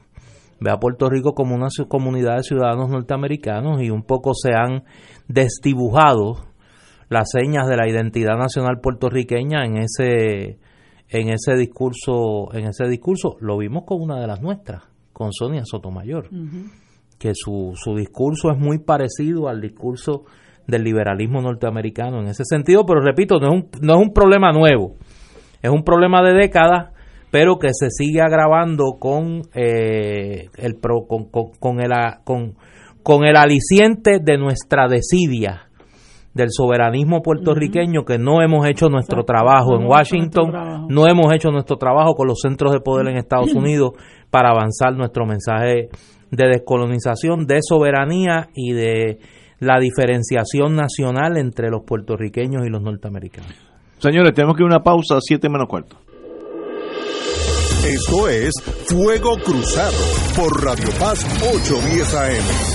ve a Puerto Rico como una comunidad de ciudadanos norteamericanos y un poco se han desdibujado las señas de la identidad nacional puertorriqueña en ese en ese discurso en ese discurso. Lo vimos con una de las nuestras con Sonia Sotomayor que su, su discurso es muy parecido al discurso del liberalismo norteamericano en ese sentido, pero repito, no es un, no es un problema nuevo, es un problema de décadas, pero que se sigue agravando con, eh, el, con, con, el, con, con el aliciente de nuestra desidia del soberanismo puertorriqueño que no hemos hecho nuestro trabajo en Washington, no hemos hecho nuestro trabajo con los centros de poder en Estados Unidos para avanzar nuestro mensaje de descolonización, de soberanía y de la diferenciación nacional entre los puertorriqueños y los norteamericanos. Señores, tenemos que ir a una pausa, siete menos cuarto. Esto es Fuego Cruzado por Radio Paz 810 AM.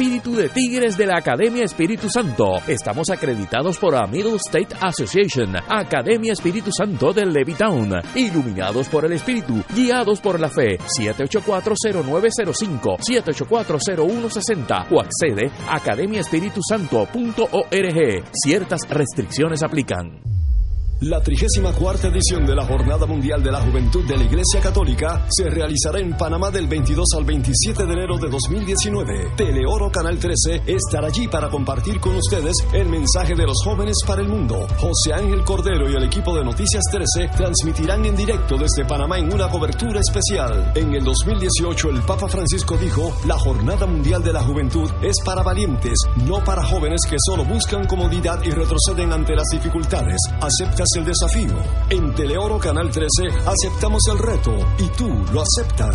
espíritu de Tigres de la Academia Espíritu Santo. Estamos acreditados por la State Association, Academia Espíritu Santo de Levittown. Iluminados por el Espíritu, guiados por la fe. 7840905, 7840160 o accede a academiaespiritusanto.org. Ciertas restricciones aplican. La 34 edición de la Jornada Mundial de la Juventud de la Iglesia Católica se realizará en Panamá del 22 al 27 de enero de 2019. Teleoro Canal 13 estará allí para compartir con ustedes el mensaje de los jóvenes para el mundo. José Ángel Cordero y el equipo de Noticias 13 transmitirán en directo desde Panamá en una cobertura especial. En el 2018 el Papa Francisco dijo, la Jornada Mundial de la Juventud es para valientes, no para jóvenes que solo buscan comodidad y retroceden ante las dificultades. ¿Aceptas el desafío? En Teleoro Canal 13 aceptamos el reto y tú lo aceptas.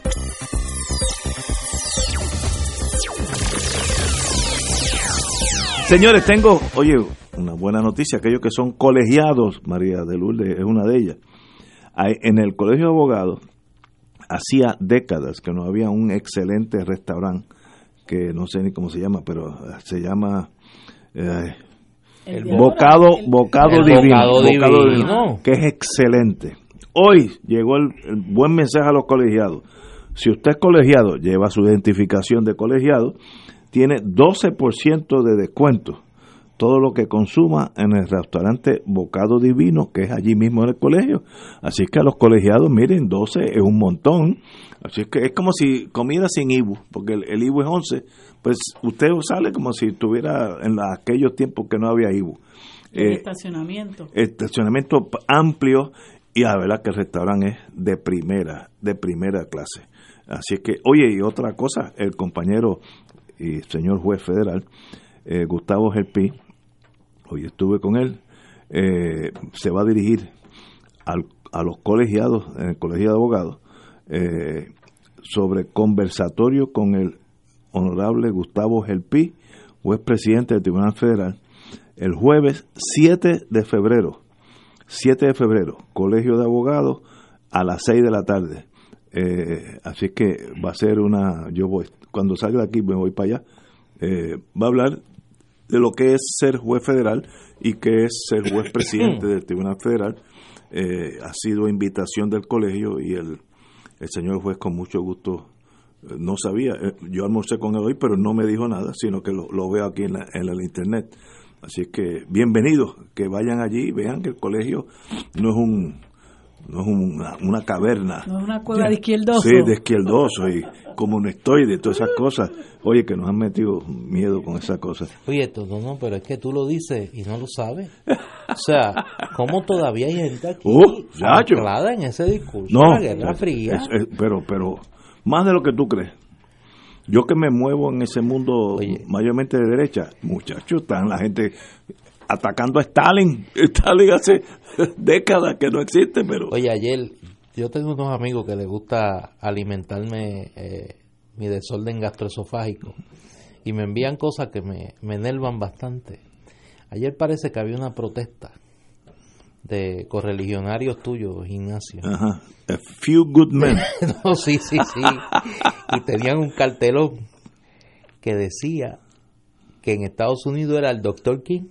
Señores, tengo, oye, una buena noticia. Aquellos que son colegiados, María de Lourdes es una de ellas. En el Colegio de Abogados, hacía décadas que no había un excelente restaurante, que no sé ni cómo se llama, pero se llama eh, Bocado, bocado, divino, divino, que es excelente. Hoy llegó el, el buen mensaje a los colegiados. Si usted es colegiado, lleva su identificación de colegiado tiene 12% de descuento todo lo que consuma en el restaurante Bocado Divino, que es allí mismo en el colegio. Así que a los colegiados, miren, 12 es un montón. Así que es como si comiera sin IBU, porque el, IBU es 11. Pues usted sale como si estuviera en aquellos tiempos que no había IBU. Eh, estacionamiento. Estacionamiento amplio y la verdad que el restaurante es de primera, de primera clase. Así que, oye, y otra cosa, el compañero y señor juez federal, eh, Gustavo Gelpi, hoy estuve con él, eh, se va a dirigir a los colegiados, en el colegio de abogados, eh, sobre conversatorio con el honorable Gustavo Gelpi, juez presidente del Tribunal Federal, el jueves 7 de febrero, 7 de febrero, colegio de abogados a las 6 de la tarde. así que va a ser una, yo voy, cuando salga de aquí me voy para allá, eh, va a hablar de lo que es ser juez federal y que es ser juez [coughs] presidente del Tribunal Federal. Eh, ha sido invitación del colegio y el, el señor juez con mucho gusto eh, no sabía, yo almorcé con él hoy, pero no me dijo nada, sino que lo, veo aquí en, en el internet. Así que bienvenidos, que vayan allí y vean que el colegio no es un no es una, una caverna. No es una cueva de izquierdoso. Sí, de izquierdoso y como un estoy de todas esas cosas. Oye, que nos han metido miedo con esas cosas. Oye, esto, no, no, pero es que tú lo dices y no lo sabes. O sea, ¿cómo todavía hay gente aquí uh, en ese discurso no, la Guerra Fría? pero, pero, más de lo que tú crees. Yo que me muevo en ese mundo mayormente de derecha, muchachos, están la gente atacando a Stalin. [laughs] Stalin hace décadas que no existe, pero... Oye, ayer yo tengo unos amigos que les gusta alimentarme eh, mi desorden gastroesofágico y me envían cosas que me, me enervan bastante. Ayer parece que había una protesta de correligionarios tuyos, Ignacio. Ajá. A few good men. [laughs] no, sí, sí, sí. y tenían un cartelón que decía que en Estados Unidos era el Dr. King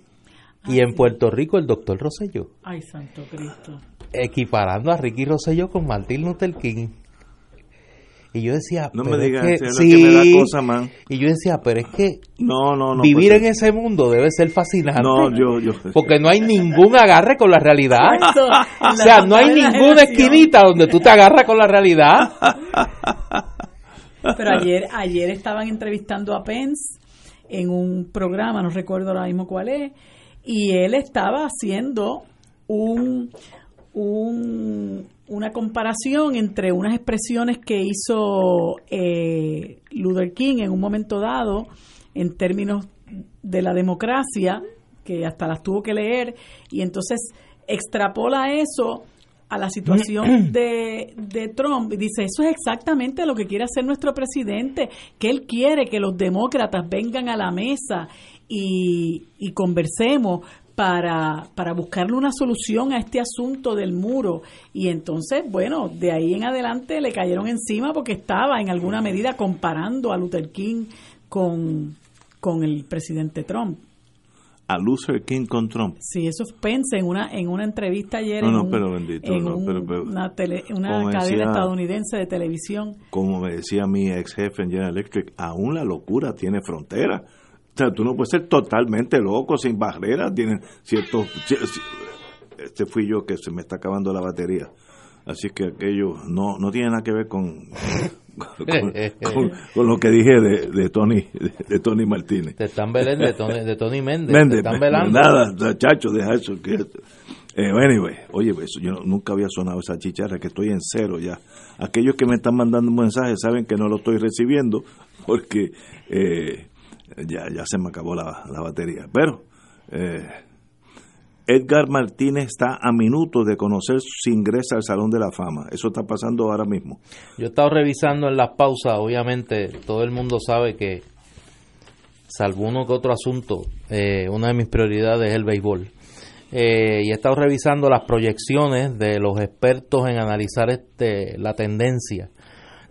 y en Puerto Rico el doctor Rosselló. Ay, santo Cristo. Equiparando a Ricky Rosselló con Martin Luther King. Y yo decía, No pero me es digas, que, es lo sí. que me da cosa, man. Y yo decía, pero es que No, no, no. vivir pues, en ese mundo debe ser fascinante. No, yo, yo. Porque no hay ningún agarre con la realidad. [laughs] O sea, no hay ninguna esquinita donde tú te agarras con la realidad. [laughs] Pero ayer, ayer estaban entrevistando a Pence en un programa, no recuerdo ahora mismo cuál es, y él estaba haciendo un, un- una comparación entre unas expresiones que hizo eh, Luther King en un momento dado en términos de la democracia, que hasta las tuvo que leer, y entonces extrapola eso a la situación [clears throat] de, de Trump y dice, eso es exactamente lo que quiere hacer nuestro presidente, que él quiere que los demócratas vengan a la mesa y, y conversemos para, para buscarle una solución a este asunto del muro. Y entonces, bueno, de ahí en adelante le cayeron encima porque estaba en alguna medida comparando a Luther King con, con el presidente Trump. A Luther King con Trump. Sí, eso es Pence en una en una entrevista ayer No, en, no, un- pero bendito, en no, un- pero- pero- una, tele- una cadena decía- estadounidense de televisión. Como me decía mi ex jefe en General Electric, aún la locura tiene frontera. O sea, tú no puedes ser totalmente loco, sin barreras. Tienen ciertos. Este fui yo que se me está acabando la batería. Así que aquello no, no tiene nada que ver con, con, con- [laughs] con lo que dije de, de Tony de, de Tony Martínez. Te están velando de Tony, de Tony Méndez. Méndez, te están pues, velando. Nada, chacho, deja eso. Que, eh, anyway, oye, eso, yo nunca había sonado esa chicharra, que estoy en cero ya. Aquellos que me están mandando un mensaje saben que no lo estoy recibiendo porque eh, ya, ya se me acabó la, la batería. Pero eh, Edgar Martínez está a minutos de conocer si ingresa al Salón de la Fama. Eso está pasando ahora mismo. Yo he estado revisando en las pausas, obviamente todo el mundo sabe que, salvo uno que otro asunto, eh, una de mis prioridades es el béisbol. Eh, y he estado revisando las proyecciones de los expertos en analizar este la tendencia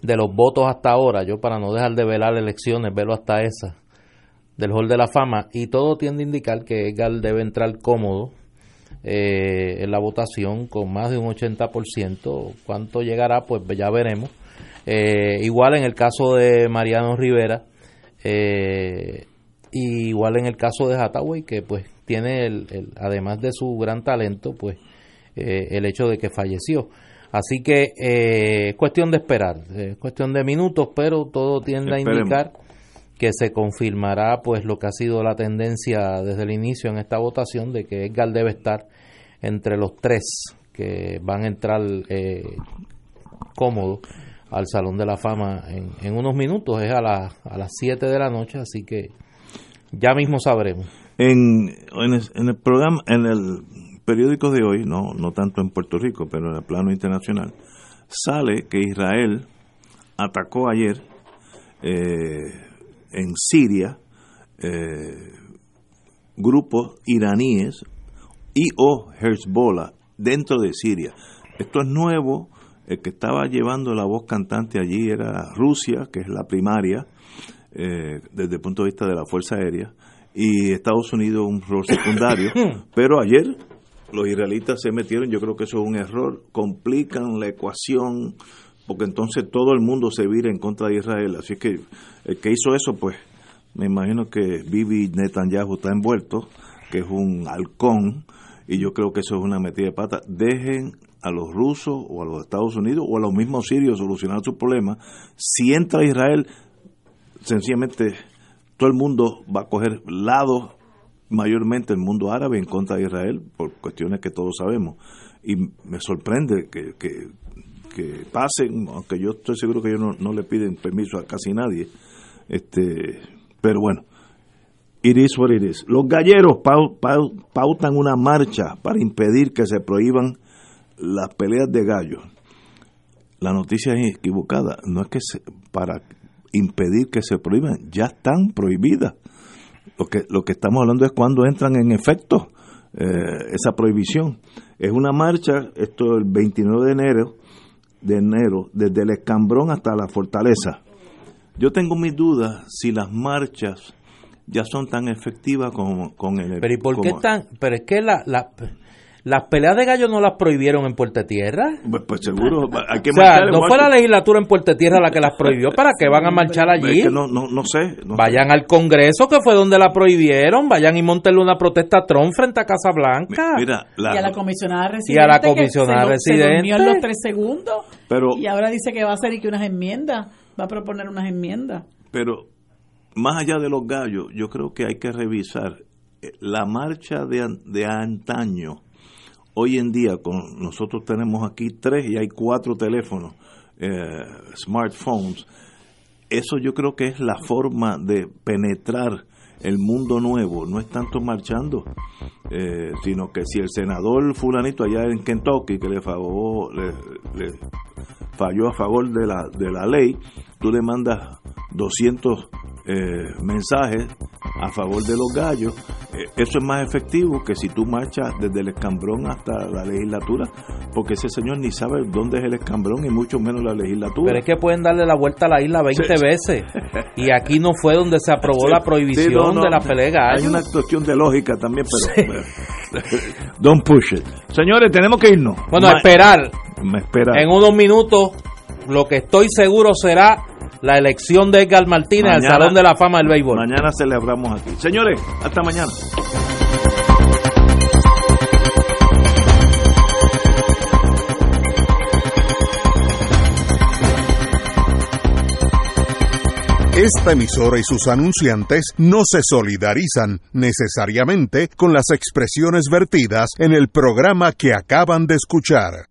de los votos hasta ahora. Yo para no dejar de velar elecciones, velo hasta esa del Hall de la Fama y todo tiende a indicar que Edgar debe entrar cómodo eh, en la votación con más de un 80%. ¿Cuánto llegará? Pues ya veremos. Eh, igual en el caso de Mariano Rivera, eh, y igual en el caso de Hathaway, que pues tiene, el, el- además de su gran talento, pues el hecho de que falleció. Así que eh, es cuestión de esperar, es cuestión de minutos, pero todo tiende a indicar que se confirmará pues lo que ha sido la tendencia desde el inicio en esta votación de que Edgar debe estar entre los tres que van a entrar eh, cómodos al Salón de la Fama en, en unos minutos, es a, las a las 7 de la noche, así que ya mismo sabremos. En, en, el, en el programa, en el periódico de hoy, no, no tanto en Puerto Rico, pero en el plano internacional, sale que Israel atacó ayer eh, en Siria eh, grupos iraníes y o Hezbollah dentro de Siria. Esto es nuevo. El que estaba llevando la voz cantante allí era Rusia, que es la primaria eh, desde el punto de vista de la Fuerza Aérea, y Estados Unidos un rol secundario. [coughs] Pero ayer los israelitas se metieron, yo creo que eso es un error, complican la ecuación, porque entonces todo el mundo se vira en contra de Israel. Así que el que hizo eso, pues me imagino que Bibi Netanyahu está envuelto, que es un halcón, y yo creo que eso es una metida de pata. Dejen a los rusos o a los Estados Unidos o a los mismos sirios solucionar sus problemas. Si entra Israel, sencillamente todo el mundo va a coger lados, mayormente el mundo árabe en contra de Israel, por cuestiones que todos sabemos. Y me sorprende que, que, que pasen, aunque yo estoy seguro que ellos no, no le piden permiso a casi nadie. este Pero bueno, it is what it is. Los galleros pau- pau- pautan una marcha para impedir que se prohíban las peleas de gallos. La noticia es equivocada. No es que se, para impedir que se prohíban, ya están prohibidas. Lo que, lo que estamos hablando es cuando entran en efecto eh, esa prohibición. Es una marcha, esto el 29 de enero, de enero, desde el escambrón hasta la fortaleza. Yo tengo mis dudas si las marchas ya son tan efectivas como con el... Pero ¿y por qué tan? Pero es que la, la, las peleas de gallo no las prohibieron en Puerto Tierra. Pues, pues seguro, [laughs] hay que o sea, no fue la legislatura en Puerto Tierra la que las prohibió, ¿para qué van a marchar allí? no, no, no sé. vayan al Congreso, que fue donde la prohibieron, vayan y montenle una protesta a Trump frente a Casa Blanca. Mira, y a la comisionada residente. Y a la comisionada residente. Se en los tres segundos. Pero, y ahora dice que va a hacer y que unas enmiendas, va a proponer unas enmiendas. Pero más allá de los gallos, yo creo que hay que revisar eh, la marcha de, de antaño hoy en día con nosotros tenemos aquí tres y hay cuatro teléfonos, eh, smartphones, eso yo creo que es la forma de penetrar el mundo nuevo, no es tanto marchando, eh, sino que si el senador fulanito allá en Kentucky que le, falló, le, falló a favor de la, de la ley, tú le mandas 200 eh, mensajes a favor de los gallos, eh, eso es más efectivo que si tú marchas desde el escambrón hasta la legislatura, porque ese señor ni sabe dónde es el escambrón y mucho menos la legislatura. Pero es que pueden darle la vuelta a la isla 20 veces y aquí no fue donde se aprobó la prohibición de la pelea Hay una cuestión de lógica también, pero... [laughs] don't push it. Señores, tenemos que irnos. Bueno, esperar. En unos minutos, lo que estoy seguro será la elección de Edgar Martínez al Salón de la Fama del Béisbol. Mañana celebramos aquí. Señores, hasta mañana. Esta emisora y sus anunciantes no se solidarizan necesariamente con las expresiones vertidas en el programa que acaban de escuchar.